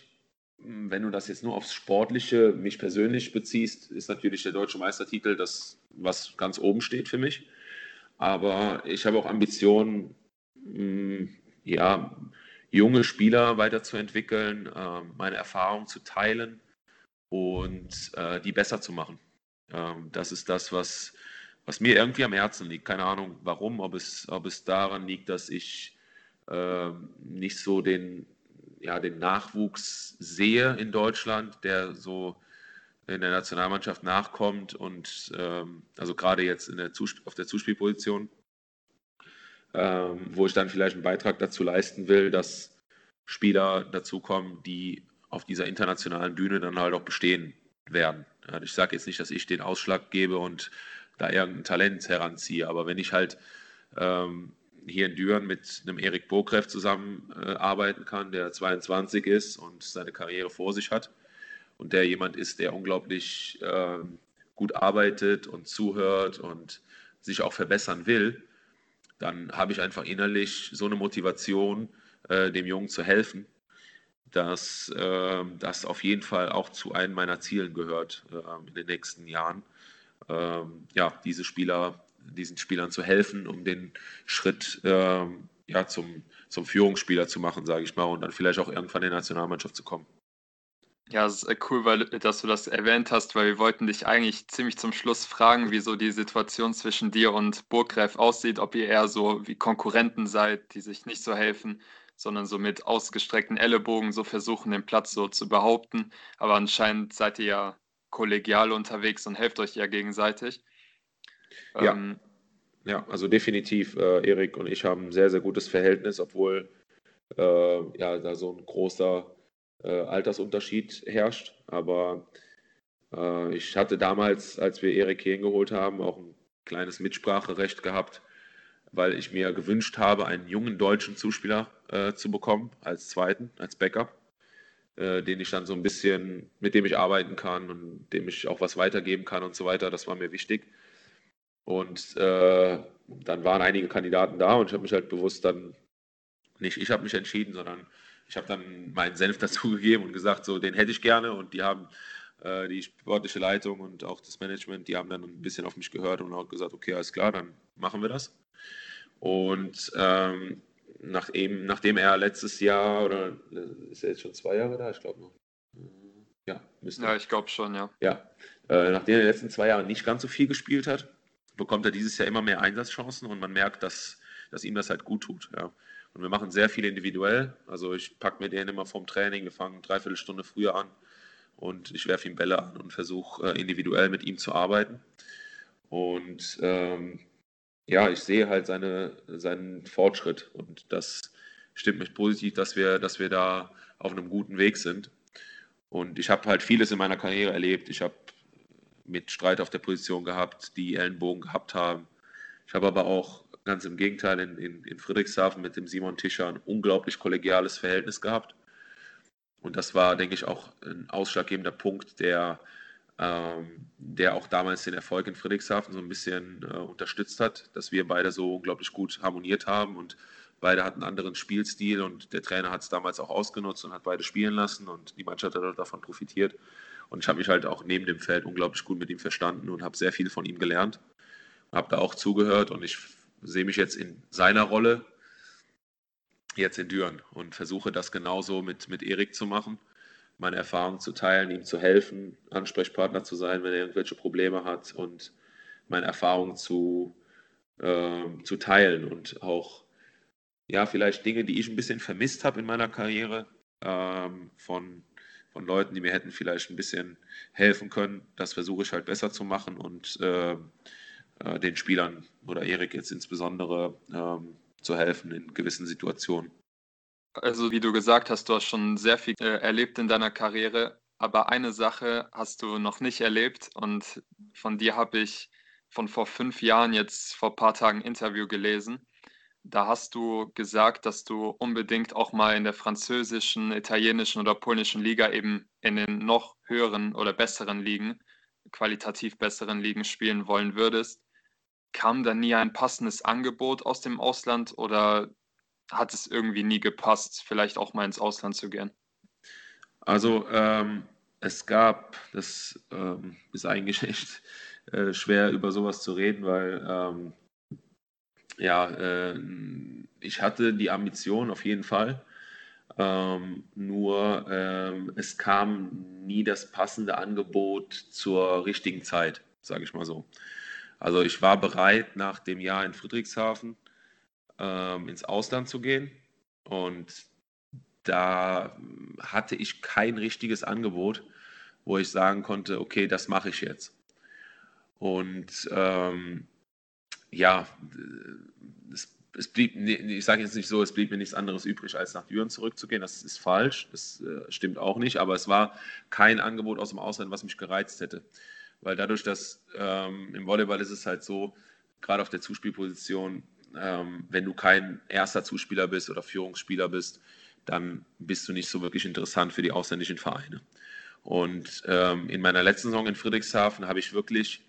hm, wenn du das jetzt nur aufs Sportliche, mich persönlich beziehst, ist natürlich der deutsche Meistertitel das, was ganz oben steht für mich. Aber ich habe auch Ambitionen, hm, ja, junge Spieler weiterzuentwickeln, äh, meine Erfahrungen zu teilen und äh, die besser zu machen. Ähm, das ist das, was, was mir irgendwie am Herzen liegt. Keine Ahnung warum, ob es, ob es daran liegt, dass ich äh, nicht so den, ja, den Nachwuchs sehe in Deutschland, der so in der Nationalmannschaft nachkommt und ähm, also gerade jetzt der auf der Zuspielposition ähm, wo ich dann vielleicht einen Beitrag dazu leisten will, dass Spieler dazukommen, die auf dieser internationalen Bühne dann halt auch bestehen werden. Ich sage jetzt nicht, dass ich den Ausschlag gebe und da irgendein Talent heranziehe, aber wenn ich halt ähm, hier in Düren mit einem Erik Burgreff zusammenarbeiten äh, kann, der 22 ist und seine Karriere vor sich hat und der jemand ist, der unglaublich äh, gut arbeitet und zuhört und sich auch verbessern will, dann habe ich einfach innerlich so eine Motivation, äh, dem Jungen zu helfen, dass äh, das auf jeden Fall auch zu einem meiner Zielen gehört äh, in den nächsten Jahren. Ähm, ja, diese Spieler, diesen Spielern zu helfen, um den Schritt ähm, ja, zum, zum Führungsspieler zu machen, sage ich mal, und dann vielleicht auch irgendwann in die Nationalmannschaft zu kommen. Ja, es ist cool, weil, dass du das erwähnt hast, weil wir wollten dich eigentlich ziemlich zum Schluss fragen, wie so die Situation zwischen dir und Burgreif aussieht, ob ihr eher so wie Konkurrenten seid, die sich nicht so helfen, sondern so mit ausgestreckten Ellenbogen so versuchen, den Platz so zu behaupten. Aber anscheinend seid ihr ja kollegial unterwegs und helft euch ja gegenseitig. Ja, ähm, ja also definitiv. Äh, Erik und ich haben ein sehr, sehr gutes Verhältnis, obwohl äh, ja da so ein großer äh, Altersunterschied herrscht. Aber äh, ich hatte damals, als wir Erik Hehn geholt haben, auch ein kleines Mitspracherecht gehabt, weil ich mir gewünscht habe, einen jungen deutschen Zuspieler äh, zu bekommen als zweiten, als Backup, äh, den ich dann so ein bisschen, mit dem ich arbeiten kann und dem ich auch was weitergeben kann und so weiter. Das war mir wichtig. Und äh, dann waren einige Kandidaten da und ich habe mich halt bewusst dann, nicht ich habe mich entschieden, sondern ich habe dann meinen Senf dazugegeben und gesagt, so den hätte ich gerne und die haben äh, die sportliche Leitung und auch das Management, die haben dann ein bisschen auf mich gehört und auch gesagt, okay, alles klar, dann machen wir das. Und ähm, nach eben, nachdem er letztes Jahr, oder äh, ist er jetzt schon zwei Jahre da? Ich glaube noch. Ja, müsste. Ja, ich glaube schon, ja. Ja, äh, nachdem er in den letzten zwei Jahren nicht ganz so viel gespielt hat, bekommt er dieses Jahr immer mehr Einsatzchancen und man merkt, dass, dass ihm das halt gut tut. Ja. Und wir machen sehr viel individuell. Also ich packe mir den immer vom Training, wir fangen dreiviertel Stunde früher an und ich werfe ihm Bälle an und versuche äh, individuell mit ihm zu arbeiten. Und ähm, ja, ich sehe halt seine, seinen Fortschritt und das stimmt mich positiv, dass wir, dass wir da auf einem guten Weg sind. Und ich habe halt vieles in meiner Karriere erlebt. Ich habe mit Streit auf der Position gehabt, die Ellenbogen gehabt haben. Ich habe aber auch Ganz im Gegenteil, in, in, in Friedrichshafen mit dem Simon Tischer ein unglaublich kollegiales Verhältnis gehabt. Und das war, denke ich, auch ein ausschlaggebender Punkt, der, ähm, der auch damals den Erfolg in Friedrichshafen so ein bisschen äh, unterstützt hat, dass wir beide so unglaublich gut harmoniert haben und beide hatten einen anderen Spielstil und der Trainer hat es damals auch ausgenutzt und hat beide spielen lassen und die Mannschaft hat davon profitiert. Und ich habe mich halt auch neben dem Feld unglaublich gut mit ihm verstanden und habe sehr viel von ihm gelernt. Habe da auch zugehört und ich sehe mich jetzt in seiner Rolle jetzt in Düren und versuche das genauso mit, mit Erik zu machen, meine Erfahrungen zu teilen, ihm zu helfen, Ansprechpartner zu sein, wenn er irgendwelche Probleme hat und meine Erfahrungen zu, äh, zu teilen und auch ja, vielleicht Dinge, die ich ein bisschen vermisst habe in meiner Karriere, ähm, von, von Leuten, die mir hätten vielleicht ein bisschen helfen können. Das versuche ich halt besser zu machen und äh, äh, den Spielern oder Erik jetzt insbesondere ähm, zu helfen in gewissen Situationen. Also wie du gesagt hast, du hast schon sehr viel äh, erlebt in deiner Karriere, aber eine Sache hast du noch nicht erlebt und von dir habe ich von vor fünf Jahren jetzt vor ein paar Tagen ein Interview gelesen. Da hast du gesagt, dass du unbedingt auch mal in der französischen, italienischen oder polnischen Liga eben in den noch höheren oder besseren Ligen, qualitativ besseren Ligen spielen wollen würdest. Kam da nie ein passendes Angebot aus dem Ausland oder hat es irgendwie nie gepasst, vielleicht auch mal ins Ausland zu gehen? Also ähm, es gab, das ähm, ist eigentlich echt äh, schwer über sowas zu reden, weil ähm, ja, äh, ich hatte die Ambition auf jeden Fall. Ähm, nur ähm, es kam nie das passende Angebot zur richtigen Zeit, sage ich mal so. Also ich war bereit, nach dem Jahr in Friedrichshafen ähm, ins Ausland zu gehen und da hatte ich kein richtiges Angebot, wo ich sagen konnte, okay, das mache ich jetzt. Und ähm, ja, es, es blieb, ich sage jetzt nicht so, es blieb mir nichts anderes übrig, als nach Düren zurückzugehen. Das ist falsch, das äh, stimmt auch nicht, aber es war kein Angebot aus dem Ausland, was mich gereizt hätte. Weil dadurch, dass ähm, im Volleyball ist es halt so, gerade auf der Zuspielposition, ähm, wenn du kein erster Zuspieler bist oder Führungsspieler bist, dann bist du nicht so wirklich interessant für die ausländischen Vereine. Und ähm, in meiner letzten Saison in Friedrichshafen habe ich wirklich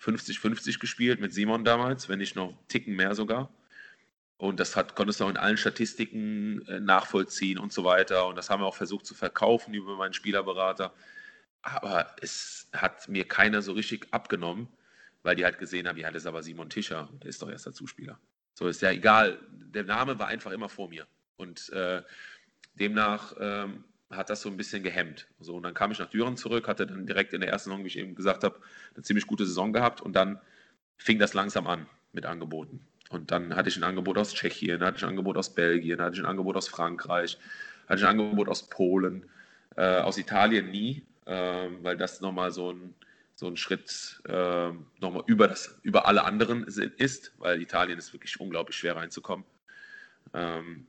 50-50 gespielt mit Simon damals, wenn nicht noch Ticken mehr sogar. Und das hat, konntest du auch in allen Statistiken äh, nachvollziehen und so weiter. Und das haben wir auch versucht zu verkaufen über meinen Spielerberater. Aber es hat mir keiner so richtig abgenommen, weil die halt gesehen haben, ja, das ist aber Simon Tischer, der ist doch erster Zuspieler. So ist ja egal. Der Name war einfach immer vor mir. Und äh, demnach ähm, hat das so ein bisschen gehemmt. So, und dann kam ich nach Düren zurück, hatte dann direkt in der ersten Saison, wie ich eben gesagt habe, eine ziemlich gute Saison gehabt und dann fing das langsam an mit Angeboten. Und dann hatte ich ein Angebot aus Tschechien, hatte ich ein Angebot aus Belgien, hatte ich ein Angebot aus Frankreich, hatte ich ein Angebot aus Polen, äh, aus Italien nie, weil das nochmal so ein, so ein Schritt äh, nochmal über, über alle anderen ist, weil Italien ist wirklich unglaublich schwer reinzukommen. Ähm,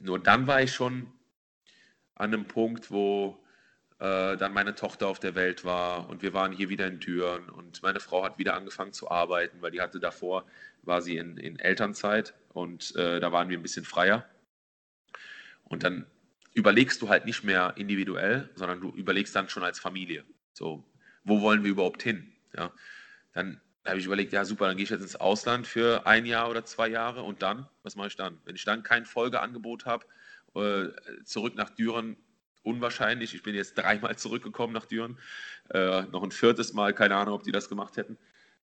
nur dann war ich schon an einem Punkt, wo äh, dann meine Tochter auf der Welt war und wir waren hier wieder in Türen und meine Frau hat wieder angefangen zu arbeiten, weil die hatte davor, war sie in, in Elternzeit und äh, da waren wir ein bisschen freier. Und dann überlegst du halt nicht mehr individuell, sondern du überlegst dann schon als Familie. So, wo wollen wir überhaupt hin? Ja, dann habe ich überlegt, ja super, dann gehe ich jetzt ins Ausland für ein Jahr oder zwei Jahre und dann, was mache ich dann? Wenn ich dann kein Folgeangebot habe, äh, zurück nach Düren unwahrscheinlich. Ich bin jetzt dreimal zurückgekommen nach Düren. Äh, noch ein viertes Mal, keine Ahnung, ob die das gemacht hätten.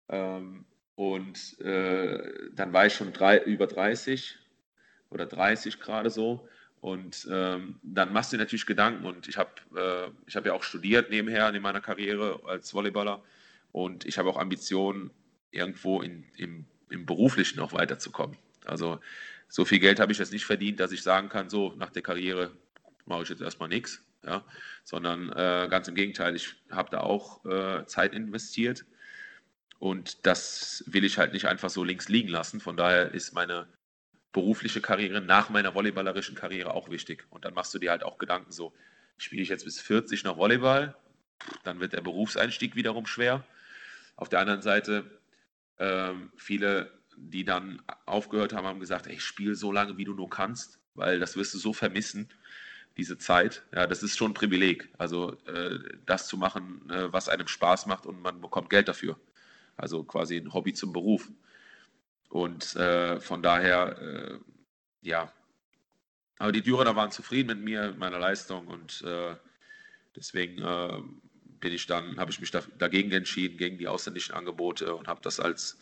Ähm, und äh, dann war ich schon drei, über 30 oder 30 gerade so. Und ähm, dann machst du dir natürlich Gedanken. Und ich habe äh, hab ja auch studiert nebenher in meiner Karriere als Volleyballer. Und ich habe auch Ambitionen, irgendwo in, im, im Beruflichen noch weiterzukommen. Also so viel Geld habe ich jetzt nicht verdient, dass ich sagen kann, so nach der Karriere mache ich jetzt erstmal nichts, ja, sondern äh, ganz im Gegenteil, ich habe da auch äh, Zeit investiert und das will ich halt nicht einfach so links liegen lassen. Von daher ist meine berufliche Karriere nach meiner volleyballerischen Karriere auch wichtig. Und dann machst du dir halt auch Gedanken so, spiele ich jetzt bis 40 noch Volleyball, dann wird der Berufseinstieg wiederum schwer. Auf der anderen Seite, ähm, viele die dann aufgehört haben, haben gesagt, ey, spiel so lange, wie du nur kannst, weil das wirst du so vermissen, diese Zeit. Ja, das ist schon ein Privileg. Also äh, das zu machen, äh, was einem Spaß macht und man bekommt Geld dafür. Also quasi ein Hobby zum Beruf. Und äh, von daher, äh, ja. Aber die Dürener waren zufrieden mit mir, meiner Leistung und äh, deswegen äh, bin ich dann, habe ich mich da, dagegen entschieden, gegen die ausländischen Angebote und habe das als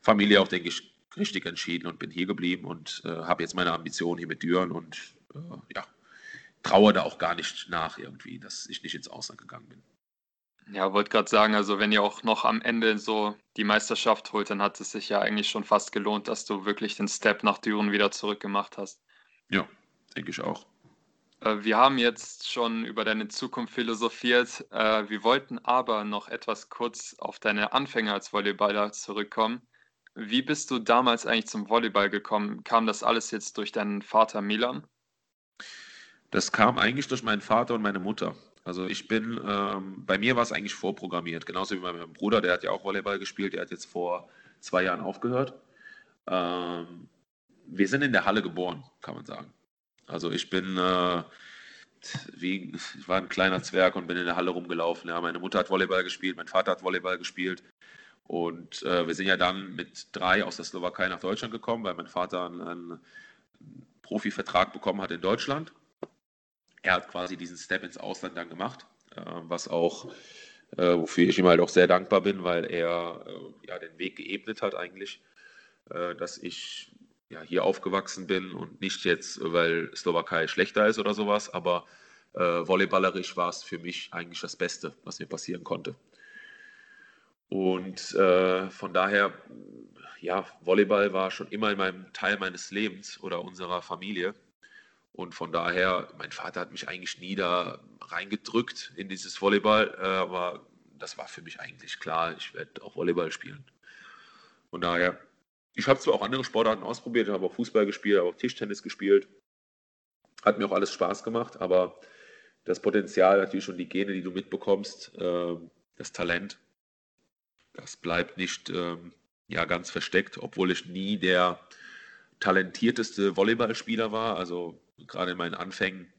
Familie auch, denke ich, richtig entschieden und bin hier geblieben und äh, habe jetzt meine Ambition hier mit Düren und äh, ja, traue da auch gar nicht nach irgendwie, dass ich nicht ins Ausland gegangen bin. Ja, wollte gerade sagen, also wenn ihr auch noch am Ende so die Meisterschaft holt, dann hat es sich ja eigentlich schon fast gelohnt, dass du wirklich den Step nach Düren wieder zurückgemacht hast. Ja, denke ich auch. Äh, wir haben jetzt schon über deine Zukunft philosophiert. Äh, wir wollten aber noch etwas kurz auf deine Anfänge als Volleyballer zurückkommen. Wie bist du damals eigentlich zum Volleyball gekommen? Kam das alles jetzt durch deinen Vater Milan? Das kam eigentlich durch meinen Vater und meine Mutter. Also ich bin, ähm, bei mir war es eigentlich vorprogrammiert, genauso wie bei meinem Bruder, der hat ja auch Volleyball gespielt, der hat jetzt vor zwei Jahren aufgehört. Ähm, wir sind in der Halle geboren, kann man sagen. Also ich bin, äh, wie, ich war ein kleiner Zwerg und bin in der Halle rumgelaufen. Ja, meine Mutter hat Volleyball gespielt, mein Vater hat Volleyball gespielt. Und äh, wir sind ja dann mit drei aus der Slowakei nach Deutschland gekommen, weil mein Vater einen, einen Profivertrag bekommen hat in Deutschland. Er hat quasi diesen Step ins Ausland dann gemacht, äh, was auch, äh, wofür ich ihm halt auch sehr dankbar bin, weil er äh, ja den Weg geebnet hat eigentlich, äh, dass ich ja, hier aufgewachsen bin und nicht jetzt, weil Slowakei schlechter ist oder sowas, aber äh, volleyballerisch war es für mich eigentlich das Beste, was mir passieren konnte. Und äh, von daher, ja, Volleyball war schon immer in meinem Teil meines Lebens oder unserer Familie. Und von daher, mein Vater hat mich eigentlich nie da reingedrückt in dieses Volleyball, äh, aber das war für mich eigentlich klar, ich werde auch Volleyball spielen. Von daher, ich habe zwar auch andere Sportarten ausprobiert, habe auch Fußball gespielt, habe auch Tischtennis gespielt. Hat mir auch alles Spaß gemacht, aber das Potenzial, natürlich schon die Gene, die du mitbekommst, äh, das Talent, das bleibt nicht ähm, ja, ganz versteckt, obwohl ich nie der talentierteste Volleyballspieler war. Also gerade in meinen Anfängen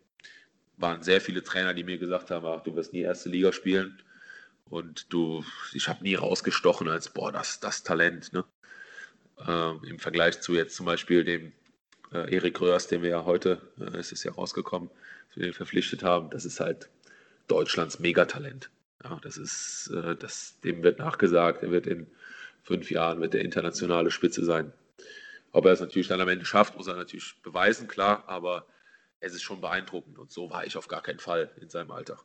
waren sehr viele Trainer, die mir gesagt haben, ach, du wirst nie erste Liga spielen. Und du, ich habe nie rausgestochen als, boah, das, das Talent. Ne? Ähm, Im Vergleich zu jetzt zum Beispiel dem äh, Erik Röhrs, den wir ja heute, äh, ist es ja rausgekommen, dass wir den verpflichtet haben. Das ist halt Deutschlands Megatalent. Ja, das ist, äh, das, dem wird nachgesagt, er wird in fünf Jahren mit der internationale Spitze sein. Ob er es natürlich dann am Ende schafft, muss er natürlich beweisen, klar, aber es ist schon beeindruckend und so war ich auf gar keinen Fall in seinem Alter.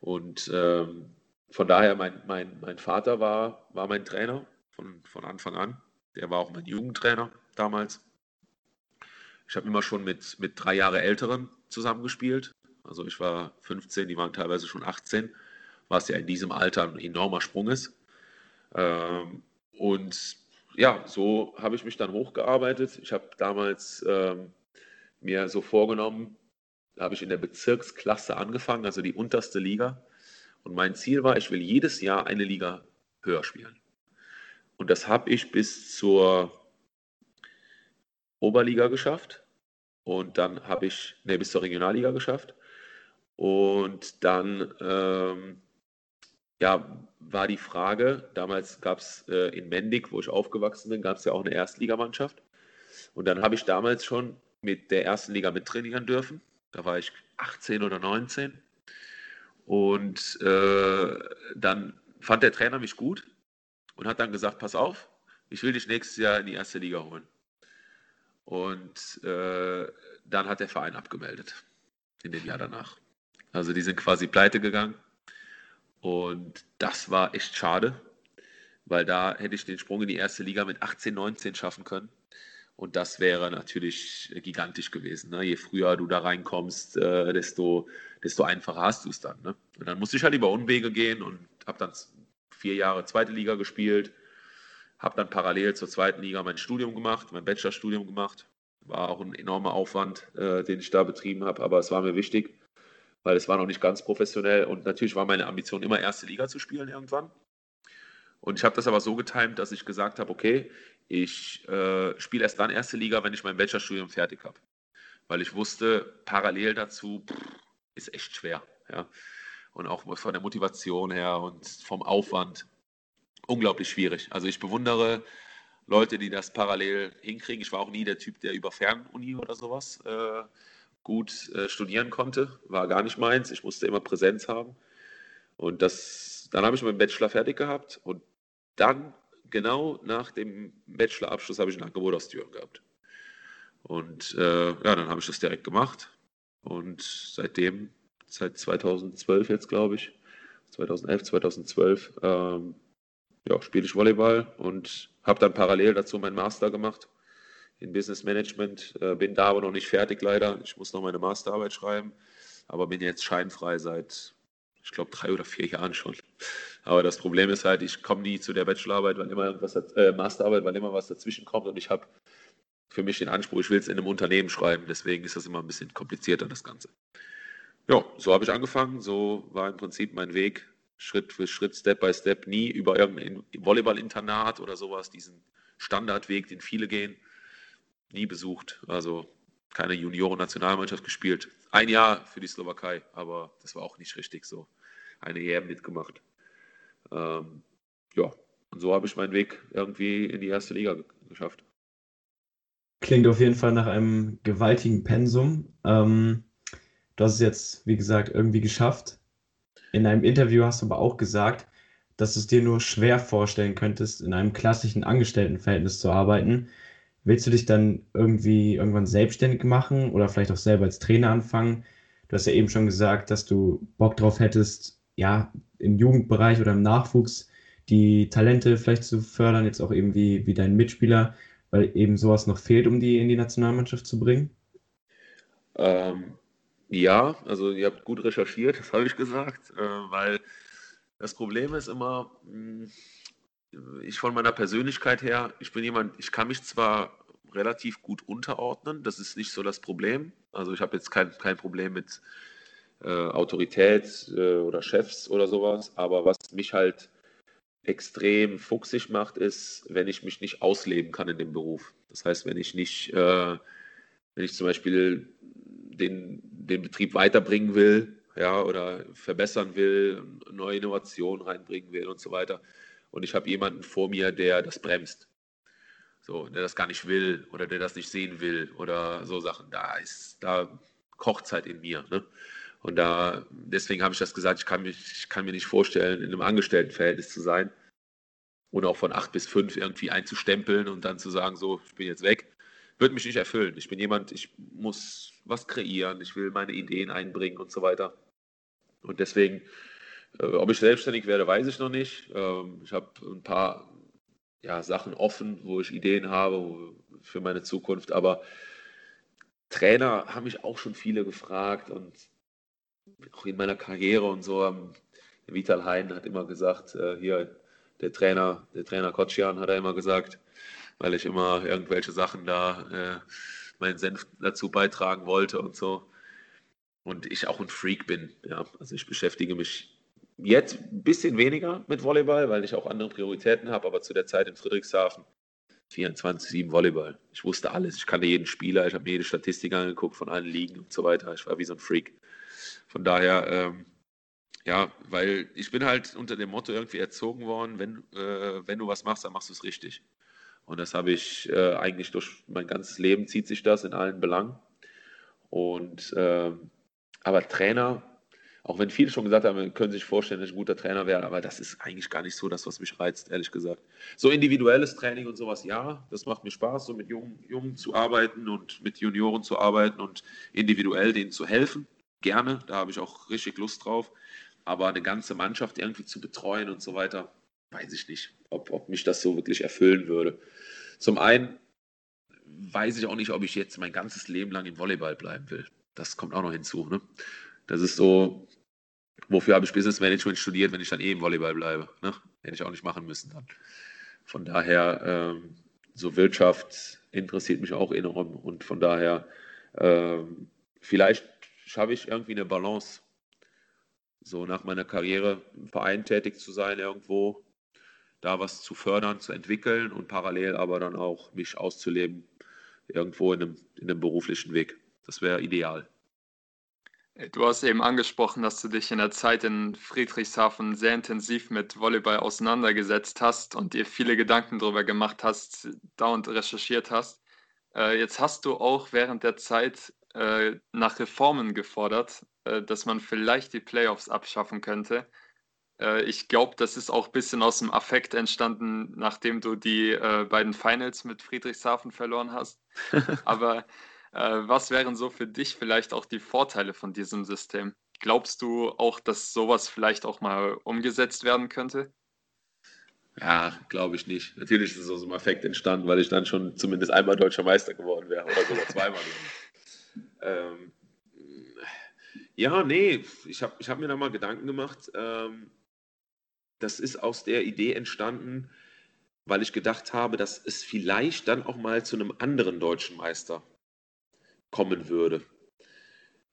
Und ähm, von daher, mein, mein, mein Vater war, war mein Trainer von, von Anfang an. Der war auch mein Jugendtrainer damals. Ich habe immer schon mit, mit drei Jahre Älteren zusammengespielt. Also ich war 15, die waren teilweise schon 18 was ja in diesem Alter ein enormer Sprung ist. Ähm, und ja, so habe ich mich dann hochgearbeitet. Ich habe damals ähm, mir so vorgenommen, habe ich in der Bezirksklasse angefangen, also die unterste Liga. Und mein Ziel war, ich will jedes Jahr eine Liga höher spielen. Und das habe ich bis zur Oberliga geschafft. Und dann habe ich, ne, bis zur Regionalliga geschafft. Und dann ähm, ja, war die Frage, damals gab es äh, in Mendig, wo ich aufgewachsen bin, gab es ja auch eine Erstligamannschaft. Und dann habe ich damals schon mit der ersten Liga mittrainieren dürfen. Da war ich 18 oder 19. Und äh, dann fand der Trainer mich gut und hat dann gesagt, pass auf, ich will dich nächstes Jahr in die erste Liga holen. Und äh, dann hat der Verein abgemeldet in dem Jahr danach. Also die sind quasi pleite gegangen und das war echt schade, weil da hätte ich den Sprung in die erste Liga mit 18, 19 schaffen können. Und das wäre natürlich gigantisch gewesen. Ne? Je früher du da reinkommst, äh, desto, desto einfacher hast du es dann. Ne? Und dann musste ich halt über Unwege gehen und habe dann vier Jahre zweite Liga gespielt, habe dann parallel zur zweiten Liga mein Studium gemacht, mein Bachelorstudium gemacht. War auch ein enormer Aufwand, äh, den ich da betrieben habe, aber es war mir wichtig weil es war noch nicht ganz professionell und natürlich war meine Ambition immer erste Liga zu spielen irgendwann. Und ich habe das aber so getimt, dass ich gesagt habe, okay, ich äh, spiele erst dann erste Liga, wenn ich mein Bachelorstudium fertig habe. Weil ich wusste, parallel dazu pff, ist echt schwer. Ja. Und auch von der Motivation her und vom Aufwand unglaublich schwierig. Also ich bewundere Leute, die das parallel hinkriegen. Ich war auch nie der Typ, der über Fernuni oder sowas äh, gut äh, studieren konnte. War gar nicht meins. Ich musste immer Präsenz haben. Und das, dann habe ich meinen Bachelor fertig gehabt und dann, genau nach dem Bachelorabschluss, habe ich ein Angebot aus Thüringen gehabt. Und äh, ja, dann habe ich das direkt gemacht. Und seitdem, seit 2012 jetzt, glaube ich, 2011, 2012, ähm, ja, spiele ich Volleyball und habe dann parallel dazu meinen Master gemacht in Business Management. Äh, bin da aber noch nicht fertig leider. Ich muss noch meine Masterarbeit schreiben, aber bin jetzt scheinfrei seit, ich glaube, drei oder vier Jahren schon. Aber das Problem ist halt, ich komme nie zu der Bachelorarbeit, weil immer was, äh, Masterarbeit, weil immer was dazwischen kommt und ich habe für mich den Anspruch, ich will es in einem Unternehmen schreiben. Deswegen ist das immer ein bisschen komplizierter, das Ganze. Ja, so habe ich angefangen. So war im Prinzip mein Weg Schritt für Schritt, Step by Step, nie über irgendein Volleyball-Internat oder sowas, diesen Standardweg, den viele gehen, nie besucht. Also keine Junioren-Nationalmannschaft gespielt. Ein Jahr für die Slowakei, aber das war auch nicht richtig so. Eine EM mitgemacht. Ähm, ja, und so habe ich meinen Weg irgendwie in die erste Liga geschafft. Klingt auf jeden Fall nach einem gewaltigen Pensum. Ähm, du hast es jetzt, wie gesagt, irgendwie geschafft. In einem Interview hast du aber auch gesagt, dass du es dir nur schwer vorstellen könntest, in einem klassischen Angestelltenverhältnis zu arbeiten. Willst du dich dann irgendwie irgendwann selbstständig machen oder vielleicht auch selber als Trainer anfangen? Du hast ja eben schon gesagt, dass du Bock drauf hättest, ja, im Jugendbereich oder im Nachwuchs die Talente vielleicht zu fördern, jetzt auch eben wie, wie dein Mitspieler, weil eben sowas noch fehlt, um die in die Nationalmannschaft zu bringen? Ähm, ja, also ihr habt gut recherchiert, das habe ich gesagt, äh, weil das Problem ist immer, mh, hm, ich von meiner Persönlichkeit her, ich bin jemand, ich kann mich zwar relativ gut unterordnen, das ist nicht so das Problem. Also ich habe jetzt kein, kein Problem mit äh, Autorität äh, oder Chefs oder sowas, aber was mich halt extrem fuchsig macht, ist, wenn ich mich nicht ausleben kann in dem Beruf. Das heißt, wenn ich nicht, äh, wenn ich zum Beispiel den, den Betrieb weiterbringen will, ja, oder verbessern will, neue Innovationen reinbringen will und so weiter. Und ich habe jemanden vor mir, der das bremst. So, der das gar nicht will oder der das nicht sehen will oder so Sachen. Da ist, da kocht es halt in mir. Ne? Und da, deswegen habe ich das gesagt, ich kann, mich, ich kann mir nicht vorstellen, in einem Angestelltenverhältnis zu sein und auch von acht bis fünf irgendwie einzustempeln und dann zu sagen, so, ich bin jetzt weg wird mich nicht erfüllen. Ich bin jemand, ich muss was kreieren, ich will meine Ideen einbringen und so weiter. Und deswegen, ob ich selbstständig werde, weiß ich noch nicht. Ähm, ich habe ein paar ja, Sachen offen, wo ich Ideen habe für meine Zukunft, aber Trainer haben mich auch schon viele gefragt und auch in meiner Karriere und so. Vital Hein hat immer gesagt, äh, hier der Trainer, der Trainer Kotschian hat er immer gesagt, weil ich immer irgendwelche Sachen da äh, meinen Senf dazu beitragen wollte und so. Und ich auch ein Freak bin. Ja. Also ich beschäftige mich jetzt ein bisschen weniger mit Volleyball, weil ich auch andere Prioritäten habe, aber zu der Zeit in Friedrichshafen 24-7 Volleyball. Ich wusste alles. Ich kannte jeden Spieler, ich habe mir jede Statistik angeguckt von allen Ligen und so weiter. Ich war wie so ein Freak. Von daher, ähm, ja, weil ich bin halt unter dem Motto irgendwie erzogen worden, wenn, äh, wenn du was machst, dann machst du es richtig. Und das habe ich äh, eigentlich durch mein ganzes Leben zieht sich das in allen Belangen. Und äh, aber Trainer, auch wenn viele schon gesagt haben, können sich vorstellen, dass ich ein guter Trainer wäre, aber das ist eigentlich gar nicht so das, was mich reizt, ehrlich gesagt. So individuelles Training und sowas, ja, das macht mir Spaß, so mit Jungen, Jungen zu arbeiten und mit Junioren zu arbeiten und individuell denen zu helfen. Gerne, da habe ich auch richtig Lust drauf. Aber eine ganze Mannschaft irgendwie zu betreuen und so weiter, weiß ich nicht, ob, ob mich das so wirklich erfüllen würde. Zum einen weiß ich auch nicht, ob ich jetzt mein ganzes Leben lang im Volleyball bleiben will. Das kommt auch noch hinzu. Ne? Das ist so, wofür habe ich Business Management studiert, wenn ich dann eh im Volleyball bleibe? Ne? Hätte ich auch nicht machen müssen dann. Von daher, ähm, so Wirtschaft interessiert mich auch enorm und von daher, ähm, vielleicht schaffe ich irgendwie eine Balance, so nach meiner Karriere im Verein tätig zu sein irgendwo, da was zu fördern, zu entwickeln und parallel aber dann auch mich auszuleben irgendwo in einem, in einem beruflichen Weg. Das wäre ideal. Äh, du hast eben angesprochen, dass du dich in der Zeit in Friedrichshafen sehr intensiv mit Volleyball auseinandergesetzt hast und dir viele Gedanken darüber gemacht hast, dauernd recherchiert hast. Äh, jetzt hast du auch während der Zeit äh, nach Reformen gefordert, dass man vielleicht die Playoffs abschaffen könnte. Ich glaube, das ist auch ein bisschen aus dem Affekt entstanden, nachdem du die beiden Finals mit Friedrichshafen verloren hast. Aber was wären so für dich vielleicht auch die Vorteile von diesem System? Glaubst du auch, dass sowas vielleicht auch mal umgesetzt werden könnte? Ja, glaube ich nicht. Natürlich ist es aus dem Affekt entstanden, weil ich dann schon zumindest einmal deutscher Meister geworden wäre oder sogar zweimal. ähm, ja, nee, ich habe ich hab mir da mal Gedanken gemacht. Ähm, das ist aus der Idee entstanden, weil ich gedacht habe, dass es vielleicht dann auch mal zu einem anderen deutschen Meister kommen würde.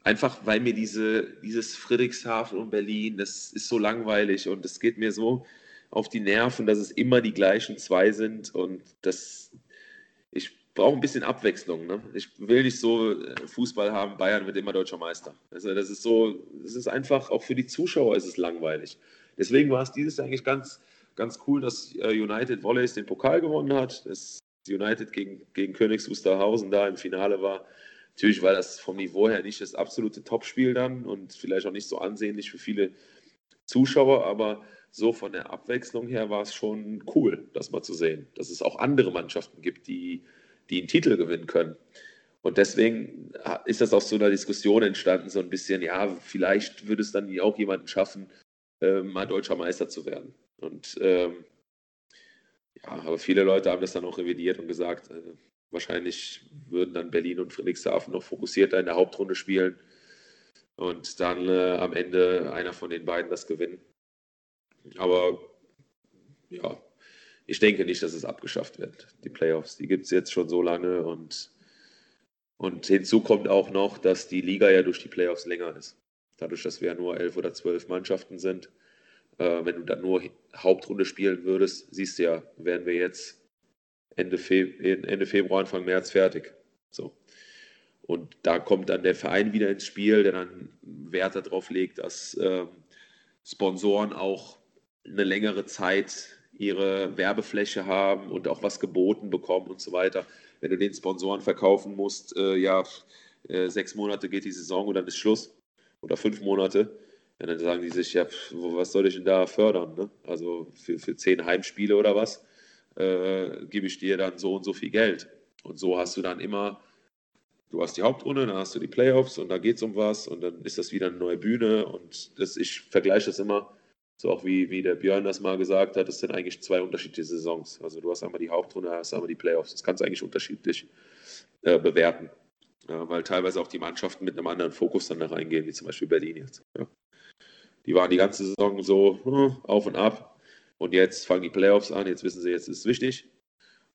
Einfach weil mir diese, dieses Friedrichshafen und Berlin, das ist so langweilig und es geht mir so auf die Nerven, dass es immer die gleichen zwei sind und das, ich brauche ein bisschen Abwechslung. Ne? Ich will nicht so äh, Fußball haben, Bayern wird immer deutscher Meister. Also das ist so, das ist einfach, auch für die Zuschauer ist es langweilig. Deswegen war es dieses Jahr eigentlich ganz, ganz cool, dass äh, United Volleys den Pokal gewonnen hat, dass United gegen, gegen Königs Wusterhausen da im Finale war. Natürlich war das vom Niveau her nicht das absolute Topspiel dann und vielleicht auch nicht so ansehnlich für viele Zuschauer, aber so von der Abwechslung her war es schon cool, das mal zu sehen, dass es auch andere Mannschaften gibt, die, die einen Titel gewinnen können. Und deswegen ist das aus so einer Diskussion entstanden, so ein bisschen, ja, vielleicht würde es dann auch jemanden schaffen, äh, mal deutscher Meister zu werden. Und ähm, ja, aber viele Leute haben das dann auch revidiert und gesagt, äh, Wahrscheinlich würden dann Berlin und Friedrichshafen noch fokussierter in der Hauptrunde spielen und dann äh, am Ende einer von den beiden das gewinnen. Aber ja, ich denke nicht, dass es abgeschafft wird. Die Playoffs, die gibt es jetzt schon so lange und, und hinzu kommt auch noch, dass die Liga ja durch die Playoffs länger ist. Dadurch, dass wir ja nur elf oder zwölf Mannschaften sind. Äh, wenn du dann nur Hauptrunde spielen würdest, siehst du ja, wären wir jetzt Ende, Fe Ende Februar, Anfang März fertig. So. Und da kommt dann der Verein wieder ins Spiel, der dann Wert darauf legt, dass äh, Sponsoren auch eine längere Zeit ihre Werbefläche haben und auch was geboten bekommen und so weiter. Wenn du den Sponsoren verkaufen musst, äh, ja, äh, sechs Monate geht die Saison und dann ist Schluss oder fünf Monate, ja, dann sagen die sich, ja, was soll ich denn da fördern? Ne? Also für, für zehn Heimspiele oder was? Äh, gebe ich dir dann so und so viel Geld. Und so hast du dann immer, du hast die Hauptrunde, dann hast du die Playoffs und da geht es um was und dann ist das wieder eine neue Bühne und das, ich vergleiche das immer, so auch wie, wie der Björn das mal gesagt hat, das sind eigentlich zwei unterschiedliche Saisons. Also du hast einmal die Hauptrunde, hast einmal die Playoffs. Das kannst du eigentlich unterschiedlich äh, bewerten. Ja, weil teilweise auch die Mannschaften mit einem anderen Fokus dann da reingehen, wie zum Beispiel Berlin jetzt. Ja. Die waren die ganze Saison so hm, auf und ab. Und jetzt fangen die Playoffs an, jetzt wissen sie, jetzt ist es wichtig.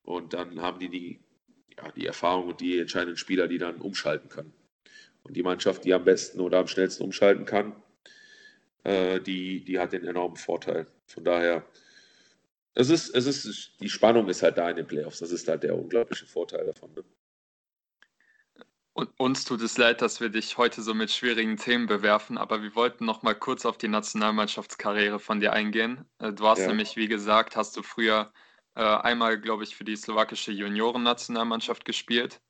Und dann haben die die, ja, die Erfahrung und die entscheidenden Spieler, die dann umschalten können. Und die Mannschaft, die am besten oder am schnellsten umschalten kann, äh, die, die hat den enormen Vorteil. Von daher, es ist, es ist, die Spannung ist halt da in den Playoffs. Das ist halt der unglaubliche Vorteil davon. Ne? Und uns tut es leid, dass wir dich heute so mit schwierigen Themen bewerfen, aber wir wollten noch mal kurz auf die Nationalmannschaftskarriere von dir eingehen. Äh, du hast ja. nämlich, wie gesagt, hast du früher äh, einmal, glaube ich, für die slowakische Juniorennationalmannschaft gespielt.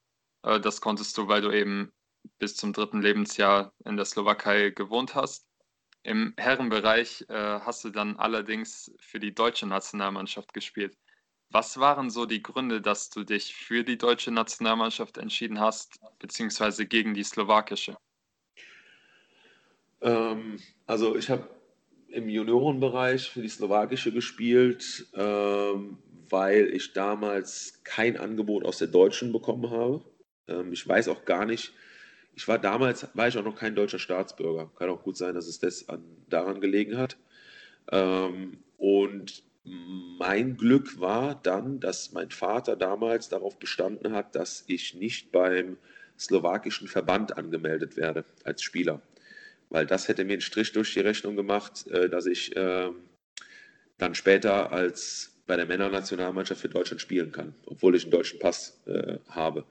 Äh, das konntest du, weil du eben bis zum dritten Lebensjahr in der Slowakei gewohnt hast. Im Herrenbereich äh, hast du dann allerdings für die deutsche Nationalmannschaft gespielt. Was waren so die Gründe, dass du dich für die deutsche Nationalmannschaft entschieden hast, beziehungsweise gegen die slowakische? Ähm, also ich habe im Juniorenbereich für die slowakische gespielt, ähm, weil ich damals kein Angebot aus der deutschen bekommen habe. Ähm, ich weiß auch gar nicht, ich war damals, war ich auch noch kein deutscher Staatsbürger. Kann auch gut sein, dass es das an, daran gelegen hat. Ähm, und mein Glück war dann, dass mein Vater damals darauf bestanden hat, dass ich nicht beim slowakischen Verband angemeldet werde als Spieler. Weil das hätte mir einen Strich durch die Rechnung gemacht, äh, dass ich ähm, dann später als bei der Männernationalmannschaft für Deutschland spielen kann, obwohl ich einen deutschen Pass äh, habe.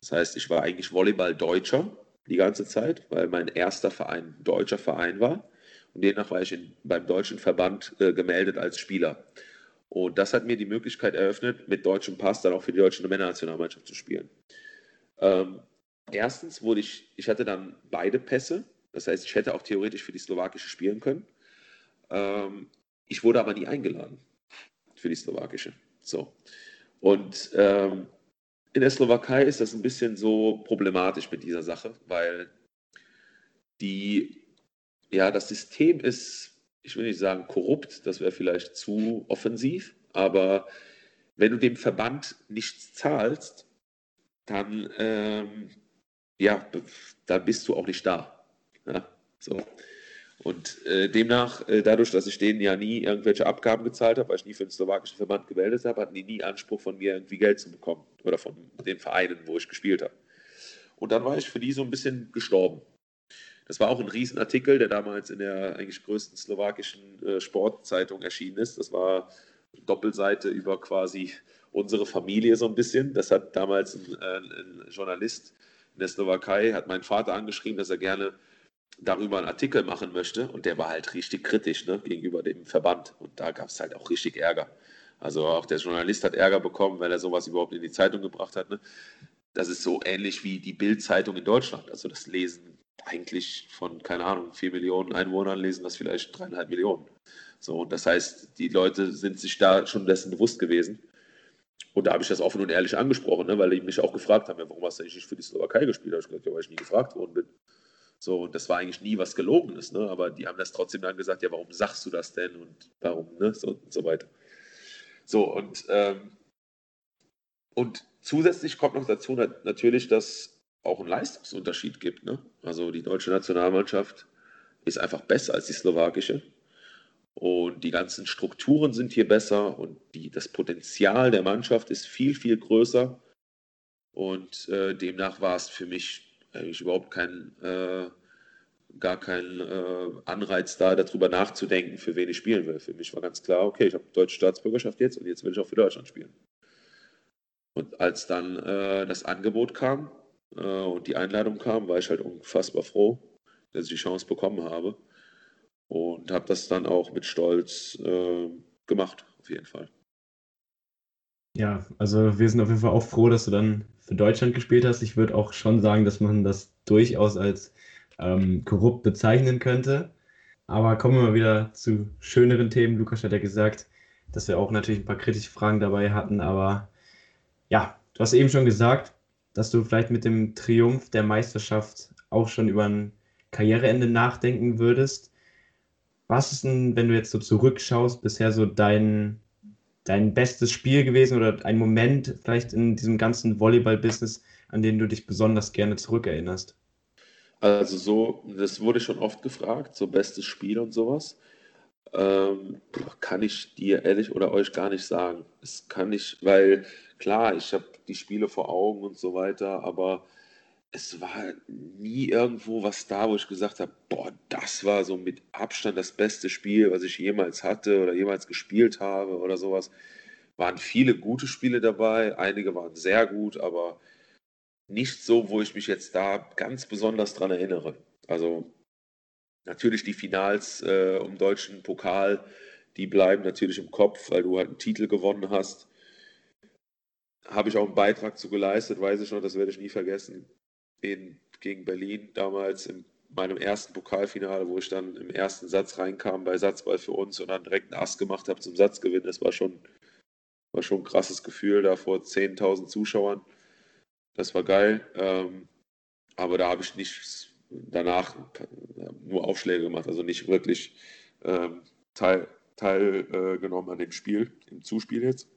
Das heißt, ich war eigentlich Volleyball-Deutscher die ganze Zeit, weil mein erster Verein ein deutscher Verein war. Und demnach war ich in, beim deutschen Verband äh, gemeldet als Spieler. Und das hat mir die Möglichkeit eröffnet, mit deutschem Pass dann auch für die deutsche Männernationalmannschaft zu spielen. Ähm, erstens wurde ich, ich hatte dann beide Pässe, das heißt, ich hätte auch theoretisch für die slowakische spielen können. Ähm, ich wurde aber nie eingeladen für die slowakische. So. Und ähm, in der Slowakei ist das ein bisschen so problematisch mit dieser Sache, weil die ja, das System ist, ich will nicht sagen korrupt, das wäre vielleicht zu offensiv, aber wenn du dem Verband nichts zahlst, dann, ähm, ja, dann bist du auch nicht da. Ja, so. Und äh, demnach, äh, dadurch, dass ich denen ja nie irgendwelche Abgaben gezahlt habe, weil ich nie für den slowakischen Verband gemeldet habe, hatten die nie Anspruch von mir, irgendwie Geld zu bekommen. Oder von den Vereinen, wo ich gespielt habe. Und dann war ich für die so ein bisschen gestorben. Das war auch ein Riesenartikel, der damals in der eigentlich größten slowakischen äh, Sportzeitung erschienen ist. Das war eine Doppelseite über quasi unsere Familie so ein bisschen. Das hat damals ein, äh, ein Journalist in der Slowakei, hat meinen Vater angeschrieben, dass er gerne darüber einen Artikel machen möchte und der war halt richtig kritisch ne, gegenüber dem Verband und da gab es halt auch richtig Ärger. Also auch der Journalist hat Ärger bekommen, weil er sowas überhaupt in die Zeitung gebracht hat. Ne? Das ist so ähnlich wie die Bild-Zeitung in Deutschland. Also das lesen eigentlich von, keine Ahnung, vier Millionen Einwohnern lesen das vielleicht dreieinhalb Millionen. So, und das heißt, die Leute sind sich da schon dessen bewusst gewesen. Und da habe ich das offen und ehrlich angesprochen, ne, weil die mich auch gefragt haben, ja, warum hast du eigentlich nicht für die Slowakei gespielt? Da habe ich gesagt, ja, weil ich nie gefragt worden bin. So, und das war eigentlich nie was Gelogenes, ne? aber die haben das trotzdem dann gesagt, ja, warum sagst du das denn und warum, ne? So, und so weiter. So, und, ähm, und zusätzlich kommt noch dazu natürlich, dass auch ein Leistungsunterschied gibt. Ne? Also die deutsche Nationalmannschaft ist einfach besser als die slowakische. Und die ganzen Strukturen sind hier besser und die, das Potenzial der Mannschaft ist viel, viel größer. Und äh, demnach war es für mich eigentlich überhaupt kein, äh, gar kein äh, Anreiz da, darüber nachzudenken, für wen ich spielen will. Für mich war ganz klar, okay, ich habe deutsche Staatsbürgerschaft jetzt und jetzt will ich auch für Deutschland spielen. Und als dann äh, das Angebot kam und die Einladung kam, war ich halt unfassbar froh, dass ich die Chance bekommen habe. Und habe das dann auch mit Stolz äh, gemacht, auf jeden Fall. Ja, also wir sind auf jeden Fall auch froh, dass du dann für Deutschland gespielt hast. Ich würde auch schon sagen, dass man das durchaus als ähm, korrupt bezeichnen könnte. Aber kommen wir mal wieder zu schöneren Themen. Lukas hat ja gesagt, dass wir auch natürlich ein paar kritische Fragen dabei hatten. Aber ja, du hast eben schon gesagt, dass du vielleicht mit dem Triumph der Meisterschaft auch schon über ein Karriereende nachdenken würdest. Was ist denn, wenn du jetzt so zurückschaust, bisher so dein dein bestes Spiel gewesen oder ein Moment vielleicht in diesem ganzen Volleyball-Business, an den du dich besonders gerne zurückerinnerst? Also so, das wurde schon oft gefragt, so bestes Spiel und sowas. Ähm, kann ich dir ehrlich oder euch gar nicht sagen. Das kann ich, weil klar, ich habe die Spiele vor Augen und so weiter, aber es war nie irgendwo was da, wo ich gesagt habe, boah, das war so mit Abstand das beste Spiel, was ich jemals hatte oder jemals gespielt habe oder sowas. Waren viele gute Spiele dabei, einige waren sehr gut, aber nicht so, wo ich mich jetzt da ganz besonders dran erinnere. Also natürlich die Finals äh, um deutschen Pokal, die bleiben natürlich im Kopf, weil du halt einen Titel gewonnen hast. Habe ich auch einen Beitrag zu geleistet, weiß ich noch, das werde ich nie vergessen in, gegen Berlin damals in meinem ersten Pokalfinale, wo ich dann im ersten Satz reinkam bei Satzball für uns und dann direkt einen Ass gemacht habe zum Satzgewinn. Das war schon, war schon ein krasses Gefühl da vor 10.000 Zuschauern. Das war geil. Ähm, aber da habe ich nicht danach nur Aufschläge gemacht, also nicht wirklich ähm, teil, teilgenommen äh, an dem Spiel, im Zuspiel jetzt.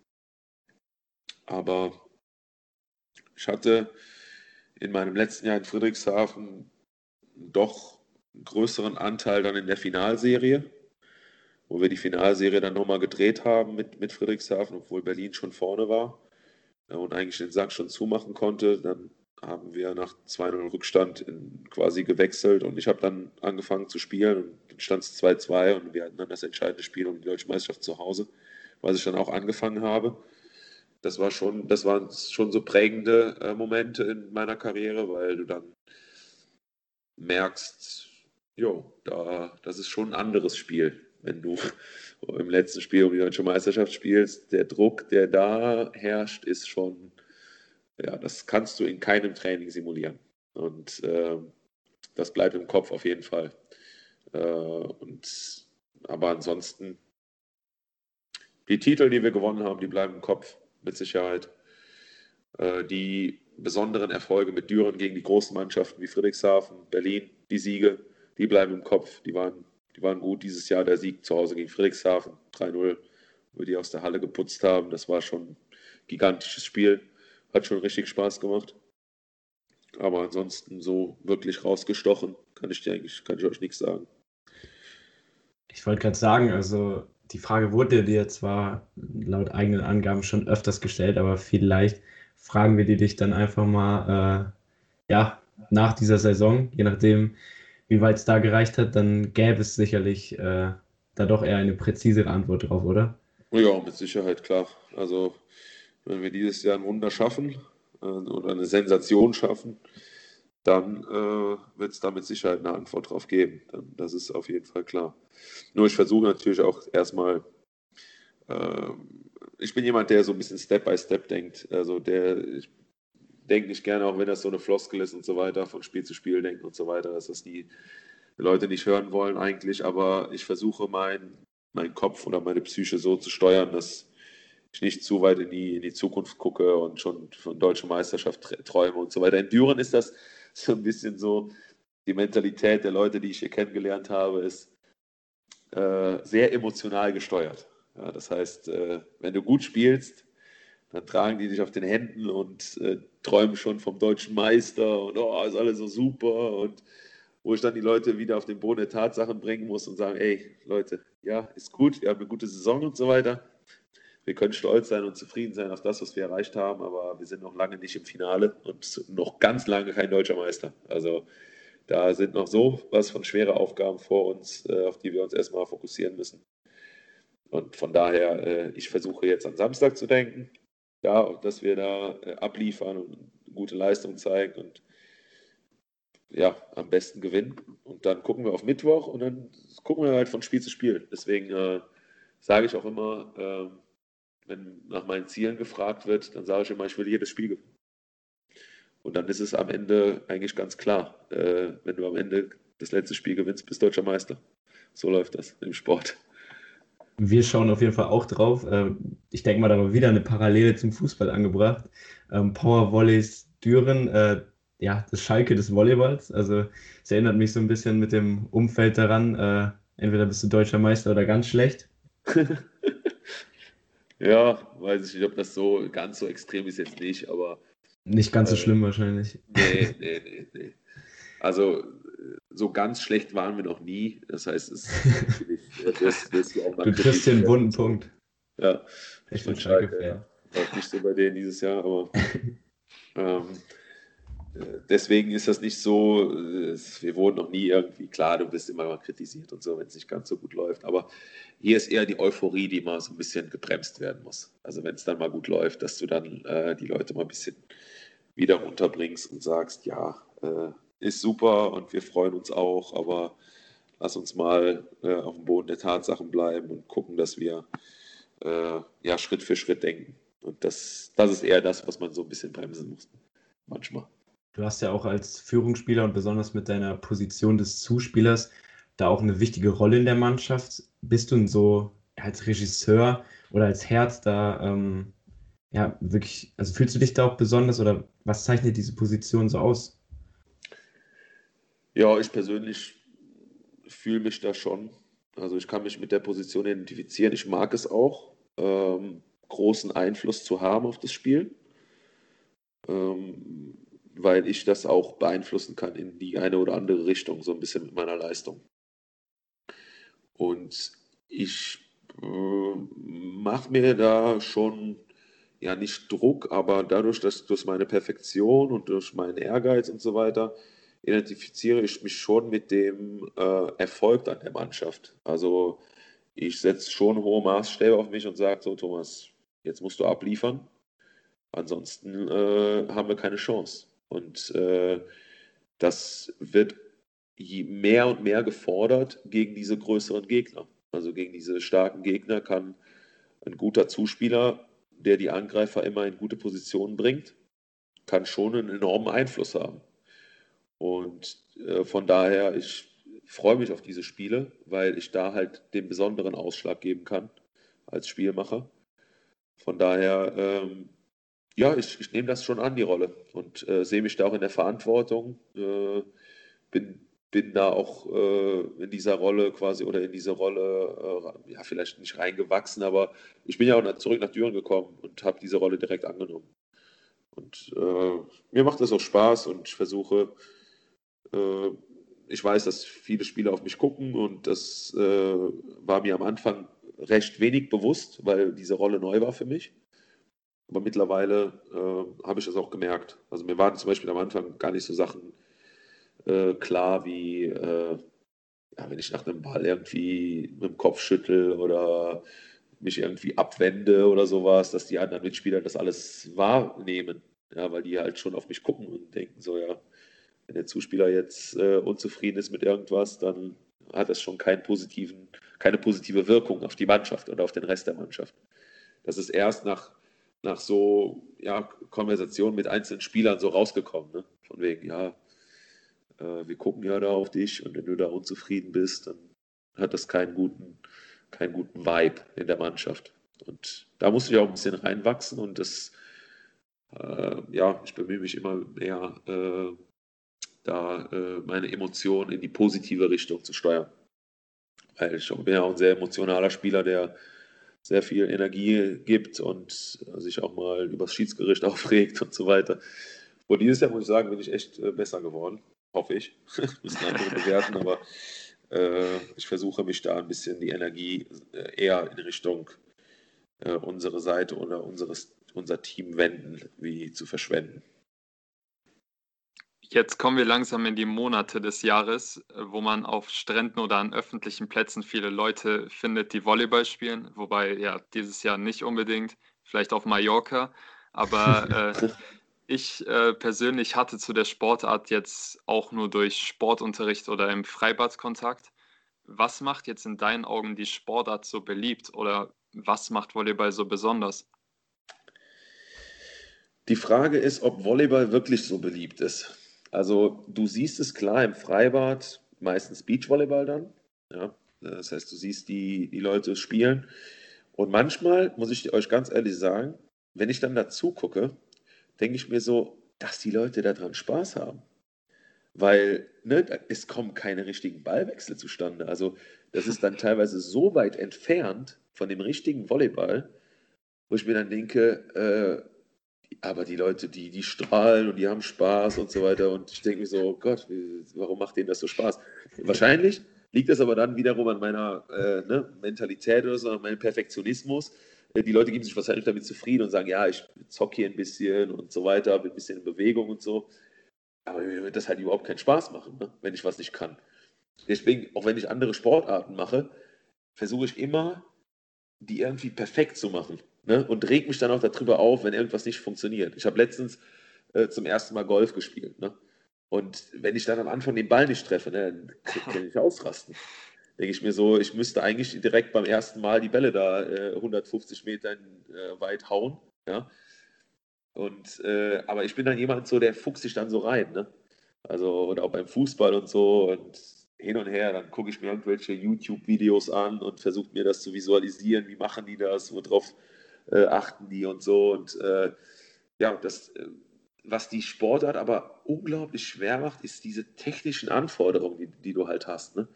Aber ich hatte in meinem letzten Jahr in Friedrichshafen doch einen größeren Anteil dann in der Finalserie, wo wir die Finalserie dann nochmal gedreht haben mit, mit Friedrichshafen, obwohl Berlin schon vorne war und eigentlich den Sack schon zumachen konnte. Dann haben wir nach 2-0 Rückstand in, quasi gewechselt und ich habe dann angefangen zu spielen und dann stand es 2-2 und wir hatten dann das entscheidende Spiel um die Deutsche Meisterschaft zu Hause, was ich dann auch angefangen habe das war schon, das waren schon so prägende äh, Momente in meiner Karriere, weil du dann merkst, jo, da, das ist schon ein anderes Spiel, wenn du im letzten Spiel um die deutsche Meisterschaft spielst. Der Druck, der da herrscht, ist schon, ja, das kannst du in keinem Training simulieren. Und äh, das bleibt im Kopf auf jeden Fall. Äh, und, aber ansonsten, die Titel, die wir gewonnen haben, die bleiben im Kopf mit Sicherheit. Äh, die besonderen Erfolge mit Düren gegen die großen Mannschaften wie Friedrichshafen, Berlin, die Siege, die bleiben im Kopf. Die waren, die waren gut dieses Jahr. Der Sieg zu Hause gegen Friedrichshafen 3-0, wo die aus der Halle geputzt haben. Das war schon ein gigantisches Spiel. Hat schon richtig Spaß gemacht. Aber ansonsten so wirklich rausgestochen, kann ich dir eigentlich, kann ich euch nichts sagen. Ich wollte gerade sagen, also die Frage wurde dir zwar laut eigenen Angaben schon öfters gestellt, aber vielleicht fragen wir die dich dann einfach mal äh, ja, nach dieser Saison, je nachdem, wie weit es da gereicht hat, dann gäbe es sicherlich äh, da doch eher eine präzisere Antwort drauf, oder? Ja, mit Sicherheit, klar. Also, wenn wir dieses Jahr ein Wunder schaffen äh, oder eine Sensation schaffen, dann äh, wird es da mit Sicherheit eine Antwort drauf geben. Dann, das ist auf jeden Fall klar. Nur ich versuche natürlich auch erstmal, äh, ich bin jemand, der so ein bisschen Step by Step denkt. Also der, ich denke nicht gerne, auch wenn das so eine Floskel ist und so weiter, von Spiel zu Spiel denken und so weiter, dass das die Leute nicht hören wollen eigentlich. Aber ich versuche meinen mein Kopf oder meine Psyche so zu steuern, dass ich nicht zu weit in die, in die Zukunft gucke und schon von deutscher Meisterschaft träume und so weiter. In Düren ist das so ein bisschen so, die Mentalität der Leute, die ich hier kennengelernt habe, ist äh, sehr emotional gesteuert. Ja, das heißt, äh, wenn du gut spielst, dann tragen die dich auf den Händen und äh, träumen schon vom deutschen Meister und oh, ist alles so super. Und wo ich dann die Leute wieder auf den Boden der Tatsachen bringen muss und sagen, ey, Leute, ja, ist gut, wir haben eine gute Saison und so weiter. Wir können stolz sein und zufrieden sein auf das, was wir erreicht haben, aber wir sind noch lange nicht im Finale und noch ganz lange kein deutscher Meister. Also da sind noch so was von schwere Aufgaben vor uns, äh, auf die wir uns erstmal fokussieren müssen. Und von daher, äh, ich versuche jetzt an Samstag zu denken, ja, dass wir da äh, abliefern und gute Leistung zeigen und ja, am besten gewinnen. Und dann gucken wir auf Mittwoch und dann gucken wir halt von Spiel zu Spiel. Deswegen äh, sage ich auch immer, äh, wenn nach meinen Zielen gefragt wird, dann sage ich immer, ich will jedes Spiel gewinnen. Und dann ist es am Ende eigentlich ganz klar, äh, wenn du am Ende das letzte Spiel gewinnst, bist deutscher Meister. So läuft das im Sport. Wir schauen auf jeden Fall auch drauf. Ähm, ich denke mal, da war wieder eine Parallele zum Fußball angebracht. Ähm, Power Volleys Düren, äh, ja, das Schalke des Volleyballs. Also es erinnert mich so ein bisschen mit dem Umfeld daran, äh, entweder bist du deutscher Meister oder ganz schlecht. ja, weiß ich nicht, ob das so ganz so extrem ist jetzt nicht, aber. Nicht ganz so äh, schlimm wahrscheinlich. Nee, nee, nee, nee. Also so ganz schlecht waren wir noch nie. Das heißt, es das, das auch Du triffst hier einen wunden Punkt. Ja. Ich bin Schalke, ja. Auch nicht so bei denen dieses Jahr, aber ähm, äh, deswegen ist das nicht so, äh, wir wurden noch nie irgendwie, klar, du bist immer mal kritisiert und so, wenn es nicht ganz so gut läuft, aber hier ist eher die Euphorie, die mal so ein bisschen gebremst werden muss. Also wenn es dann mal gut läuft, dass du dann äh, die Leute mal ein bisschen wieder runterbringst und sagst, ja, äh, ist super und wir freuen uns auch, aber lass uns mal äh, auf dem Boden der Tatsachen bleiben und gucken, dass wir äh, ja, Schritt für Schritt denken. Und das, das ist eher das, was man so ein bisschen bremsen muss. Manchmal. Du hast ja auch als Führungsspieler und besonders mit deiner Position des Zuspielers da auch eine wichtige Rolle in der Mannschaft. Bist du so als Regisseur oder als Herz da ähm, ja wirklich, also fühlst du dich da auch besonders oder was zeichnet diese Position so aus? Ja, ich persönlich fühle mich da schon. Also ich kann mich mit der Position identifizieren. Ich mag es auch, ähm, großen Einfluss zu haben auf das Spiel, ähm, weil ich das auch beeinflussen kann in die eine oder andere Richtung, so ein bisschen mit meiner Leistung. Und ich äh, mache mir da schon ja nicht Druck, aber dadurch, dass durch meine Perfektion und durch meinen Ehrgeiz und so weiter, identifiziere ich mich schon mit dem äh, Erfolg an der Mannschaft. Also ich setze schon hohe Maßstäbe auf mich und sage so, Thomas, jetzt musst du abliefern. Ansonsten äh, haben wir keine Chance. Und äh, das wird mehr und mehr gefordert gegen diese größeren Gegner. Also gegen diese starken Gegner kann ein guter Zuspieler, der die Angreifer immer in gute Positionen bringt, kann schon einen enormen Einfluss haben. Und äh, von daher, ich freue mich auf diese Spiele, weil ich da halt den besonderen Ausschlag geben kann als Spielmacher. Von daher, ähm, ja, ich, ich nehme das schon an, die Rolle und äh, sehe mich da auch in der Verantwortung. Äh, bin bin da auch äh, in dieser Rolle quasi oder in diese Rolle, äh, ja, vielleicht nicht reingewachsen, aber ich bin ja auch zurück nach Düren gekommen und habe diese Rolle direkt angenommen. Und äh, mir macht das auch Spaß und ich versuche, äh, ich weiß, dass viele Spieler auf mich gucken und das war mir am Anfang recht wenig bewusst, weil diese Rolle neu war für mich. Aber mittlerweile äh, habe ich das auch gemerkt. Also mir waren zum Beispiel am Anfang gar nicht so Sachen äh, klar wie, äh, ja, wenn ich nach einem Ball irgendwie mit dem Kopf schüttel oder mich irgendwie abwende oder sowas, dass die anderen Mitspieler das alles wahrnehmen. Ja, weil die halt schon auf mich gucken und denken so, ja, wenn der Zuspieler jetzt äh, unzufrieden ist mit irgendwas, dann hat das schon keinen positiven, keine positive Wirkung auf die Mannschaft oder auf den Rest der Mannschaft. Das ist erst nach, nach so ja, Konversationen mit einzelnen Spielern so rausgekommen. Ne? Von wegen, ja, äh, wir gucken ja da auf dich und wenn du da unzufrieden bist, dann hat das keinen guten, keinen guten Vibe in der Mannschaft. Und da musste ich auch ein bisschen reinwachsen und das, äh, ja, ich bemühe mich immer mehr, äh, da äh, meine Emotionen in die positive Richtung zu steuern. Weil ich bin ja auch ein sehr emotionaler Spieler, der sehr viel Energie gibt und sich auch mal übers Schiedsgericht aufregt und so weiter. Und dieses Jahr muss ich sagen, bin ich echt äh, besser geworden. Hoffe ich. Müssen andere bewerten, aber äh, ich versuche mich da ein bisschen die Energie äh, eher in Richtung äh, unsere Seite oder unseres, unser Team wenden, wie zu verschwenden. Jetzt kommen wir langsam in die Monate des Jahres, wo man auf Stränden oder an öffentlichen Plätzen viele Leute findet, die Volleyball spielen. Wobei ja dieses Jahr nicht unbedingt, vielleicht auf Mallorca. Aber äh, ich äh, persönlich hatte zu der Sportart jetzt auch nur durch Sportunterricht oder im Freibad Kontakt. Was macht jetzt in deinen Augen die Sportart so beliebt oder was macht Volleyball so besonders? Die Frage ist, ob Volleyball wirklich so beliebt ist. Also du siehst es klar im Freibad, meistens Beachvolleyball dann. Ja? Das heißt, du siehst die, die Leute spielen. Und manchmal, muss ich euch ganz ehrlich sagen, wenn ich dann dazu gucke, denke ich mir so, dass die Leute daran Spaß haben. Weil ne, es kommen keine richtigen Ballwechsel zustande. Also das ist dann teilweise so weit entfernt von dem richtigen Volleyball, wo ich mir dann denke, äh, aber die Leute, die, die strahlen und die haben Spaß und so weiter. Und ich denke mir so, oh Gott, warum macht denen das so Spaß? Wahrscheinlich liegt das aber dann wiederum an meiner äh, ne, Mentalität oder so, an meinem Perfektionismus, äh, die Leute geben sich wahrscheinlich damit zufrieden und sagen, ja, ich zocke hier ein bisschen und so weiter, bin ein bisschen in Bewegung und so. Aber mir wird das halt überhaupt keinen Spaß machen, ne? wenn ich was nicht kann. Deswegen, auch wenn ich andere Sportarten mache, versuche ich immer, die irgendwie perfekt zu machen. Ne? Und reg mich dann auch darüber auf, wenn irgendwas nicht funktioniert. Ich habe letztens äh, zum ersten Mal Golf gespielt. Ne? Und wenn ich dann am Anfang den Ball nicht treffe, ne, dann kann ich ausrasten denke ich mir so, ich müsste eigentlich direkt beim ersten Mal die Bälle da äh, 150 Meter äh, weit hauen. Ja? Und, äh, aber ich bin dann jemand so, der fuchst sich dann so rein. Ne? Also, oder auch beim Fußball und so und hin und her, dann gucke ich mir irgendwelche YouTube-Videos an und versuche mir das zu visualisieren, wie machen die das, worauf äh, achten die und so. Und äh, ja, das, äh, was die Sportart aber unglaublich schwer macht, ist diese technischen Anforderungen, die, die du halt hast. Ne?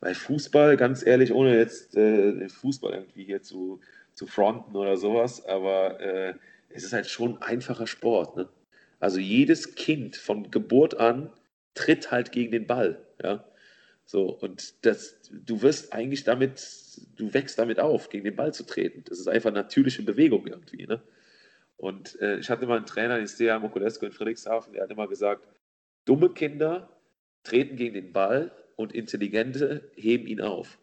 Weil Fußball, ganz ehrlich, ohne jetzt äh, den Fußball irgendwie hier zu, zu fronten oder sowas, aber äh, es ist halt schon ein einfacher Sport. Ne? Also jedes Kind von Geburt an tritt halt gegen den Ball. Ja? So, und das, du wirst eigentlich damit, du wächst damit auf, gegen den Ball zu treten. Das ist einfach natürliche Bewegung irgendwie. Ne? Und äh, ich hatte mal einen Trainer, den Stea Mokolesko in Friedrichshafen, der hat immer gesagt, dumme Kinder treten gegen den Ball, und Intelligente heben ihn auf.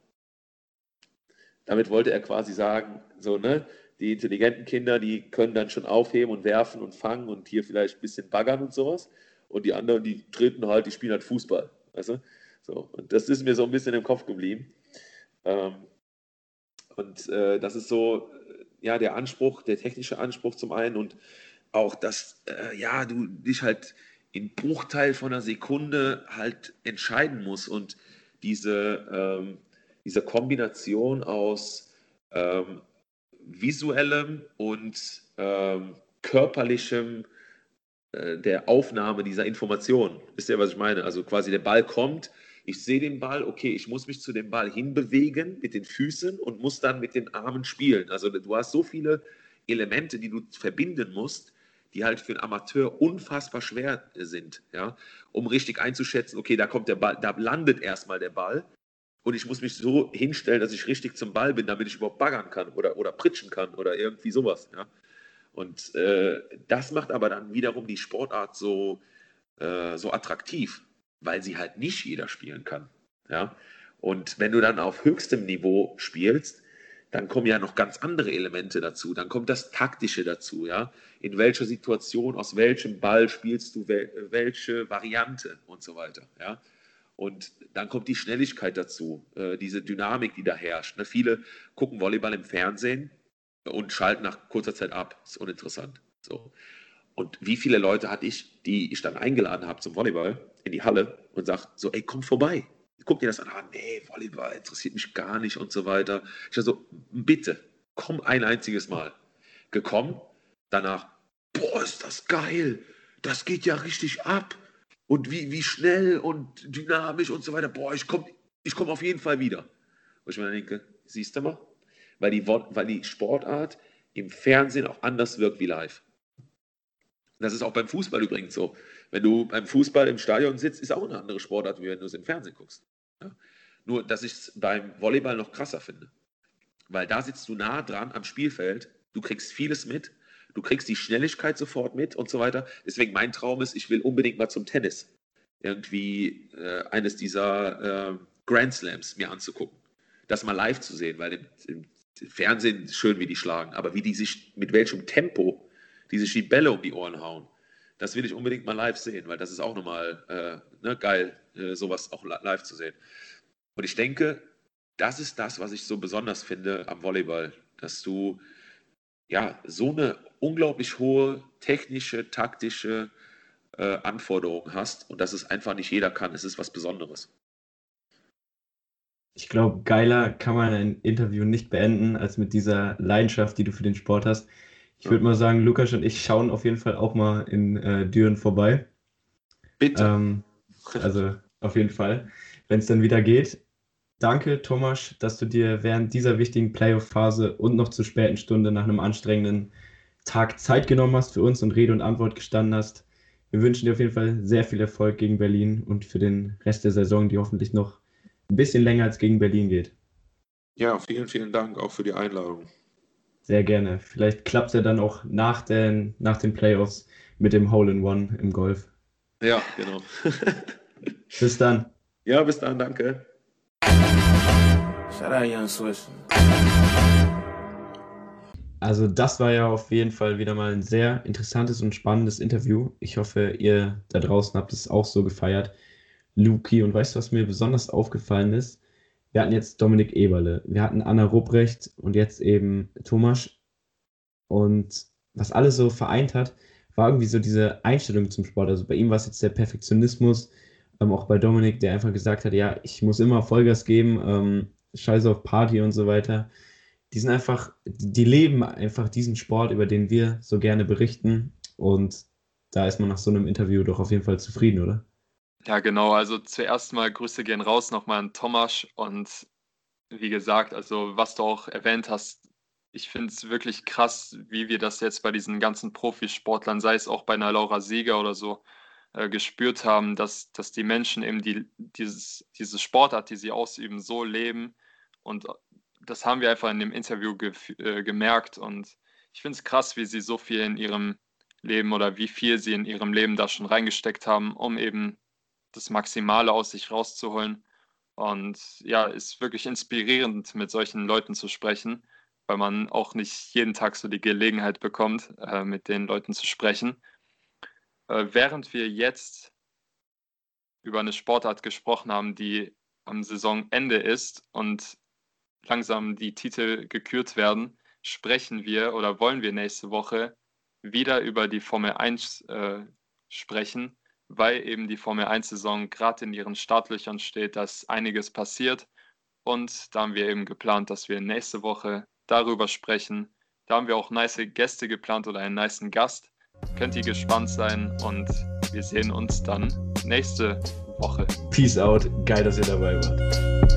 Damit wollte er quasi sagen, so, ne, die intelligenten Kinder, die können dann schon aufheben und werfen und fangen und hier vielleicht ein bisschen baggern und sowas. Und die anderen, die treten halt, die spielen halt Fußball. Weißt du? So, und das ist mir so ein bisschen im Kopf geblieben. Ähm, und äh, das ist so, ja, der Anspruch, der technische Anspruch zum einen und auch, dass, äh, ja, du dich halt in Bruchteil von einer Sekunde halt entscheiden muss. Und diese, ähm, diese Kombination aus ähm, visuellem und ähm, körperlichem äh, der Aufnahme dieser Information. Wisst ihr, was ich meine? Also quasi der Ball kommt, ich sehe den Ball, okay, ich muss mich zu dem Ball hinbewegen mit den Füßen und muss dann mit den Armen spielen. Also du hast so viele Elemente, die du verbinden musst, die halt für einen Amateur unfassbar schwer sind, ja, um richtig einzuschätzen, okay, da kommt der Ball, da landet erstmal der Ball und ich muss mich so hinstellen, dass ich richtig zum Ball bin, damit ich überhaupt baggern kann oder, oder pritschen kann oder irgendwie sowas, ja. Und äh, das macht aber dann wiederum die Sportart so, äh, so attraktiv, weil sie halt nicht jeder spielen kann. Ja? Und wenn du dann auf höchstem Niveau spielst, dann kommen ja noch ganz andere Elemente dazu. Dann kommt das Taktische dazu, ja. In welcher Situation, aus welchem Ball spielst du wel welche Variante und so weiter, ja. Und dann kommt die Schnelligkeit dazu, äh, diese Dynamik, die da herrscht. Ne? Viele gucken Volleyball im Fernsehen und schalten nach kurzer Zeit ab. Ist uninteressant. So. Und wie viele Leute hatte ich, die ich dann eingeladen habe zum Volleyball in die Halle und sage so, ey, komm vorbei. Guck dir das an. Ah, nee, Volleyball interessiert mich gar nicht und so weiter. Ich sage so, bitte, komm ein einziges Mal. Gekommen, danach, boah, ist das geil. Das geht ja richtig ab. Und wie, wie schnell und dynamisch und so weiter. Boah, ich komme ich komm auf jeden Fall wieder. Und ich mir denke, siehst du mal, weil die, weil die Sportart im Fernsehen auch anders wirkt wie live. Das ist auch beim Fußball übrigens so. Wenn du beim Fußball im Stadion sitzt, ist auch eine andere Sportart, wie wenn du es im Fernsehen guckst. Ja? Nur, dass ich es beim Volleyball noch krasser finde. Weil da sitzt du nah dran am Spielfeld, du kriegst vieles mit, du kriegst die Schnelligkeit sofort mit und so weiter. Deswegen mein Traum ist, ich will unbedingt mal zum Tennis. Irgendwie äh, eines dieser äh, Grand Slams mir anzugucken. Das mal live zu sehen, weil im, im Fernsehen schön, wie die schlagen, aber wie die sich, mit welchem Tempo die sich die Bälle um die Ohren hauen, das will ich unbedingt mal live sehen, weil das ist auch nochmal äh, ne, geil, äh, sowas auch live zu sehen. Und ich denke, das ist das, was ich so besonders finde am Volleyball, dass du ja so eine unglaublich hohe technische, taktische äh, Anforderung hast und dass es einfach nicht jeder kann. Es ist was Besonderes. Ich glaube, geiler kann man ein Interview nicht beenden, als mit dieser Leidenschaft, die du für den Sport hast. Ich würde mal sagen, Lukas und ich schauen auf jeden Fall auch mal in äh, Düren vorbei. Bitte. Ähm, also auf jeden Fall, wenn es dann wieder geht. Danke, Thomas, dass du dir während dieser wichtigen Playoff-Phase und noch zur späten Stunde nach einem anstrengenden Tag Zeit genommen hast für uns und Rede und Antwort gestanden hast. Wir wünschen dir auf jeden Fall sehr viel Erfolg gegen Berlin und für den Rest der Saison, die hoffentlich noch ein bisschen länger als gegen Berlin geht. Ja, vielen, vielen Dank auch für die Einladung. Sehr gerne. Vielleicht klappt es ja dann auch nach den, nach den Playoffs mit dem Hole in One im Golf. Ja, genau. bis dann. Ja, bis dann, danke. Also das war ja auf jeden Fall wieder mal ein sehr interessantes und spannendes Interview. Ich hoffe, ihr da draußen habt es auch so gefeiert. Luki. Und weißt du, was mir besonders aufgefallen ist? Wir hatten jetzt Dominik Eberle, wir hatten Anna Rupprecht und jetzt eben Thomas. Und was alles so vereint hat, war irgendwie so diese Einstellung zum Sport. Also bei ihm war es jetzt der Perfektionismus, ähm, auch bei Dominik, der einfach gesagt hat, ja, ich muss immer Vollgas geben, ähm, scheiße auf Party und so weiter. Die sind einfach, die leben einfach diesen Sport, über den wir so gerne berichten. Und da ist man nach so einem Interview doch auf jeden Fall zufrieden, oder? Ja, genau. Also zuerst mal Grüße gehen raus nochmal an Thomas und wie gesagt, also was du auch erwähnt hast, ich finde es wirklich krass, wie wir das jetzt bei diesen ganzen Profisportlern, sei es auch bei einer Laura Sieger oder so, äh, gespürt haben, dass, dass die Menschen eben die, dieses, diese Sportart, die sie ausüben, so leben. Und das haben wir einfach in dem Interview ge äh, gemerkt. Und ich finde es krass, wie sie so viel in ihrem Leben oder wie viel sie in ihrem Leben da schon reingesteckt haben, um eben das Maximale aus sich rauszuholen. Und ja, ist wirklich inspirierend, mit solchen Leuten zu sprechen, weil man auch nicht jeden Tag so die Gelegenheit bekommt, äh, mit den Leuten zu sprechen. Äh, während wir jetzt über eine Sportart gesprochen haben, die am Saisonende ist und langsam die Titel gekürt werden, sprechen wir oder wollen wir nächste Woche wieder über die Formel 1 äh, sprechen weil eben die Formel 1-Saison gerade in ihren Startlöchern steht, dass einiges passiert. Und da haben wir eben geplant, dass wir nächste Woche darüber sprechen. Da haben wir auch nice Gäste geplant oder einen nice Gast. könnt ihr gespannt sein und wir sehen uns dann nächste Woche. Peace out. Geil, dass ihr dabei wart.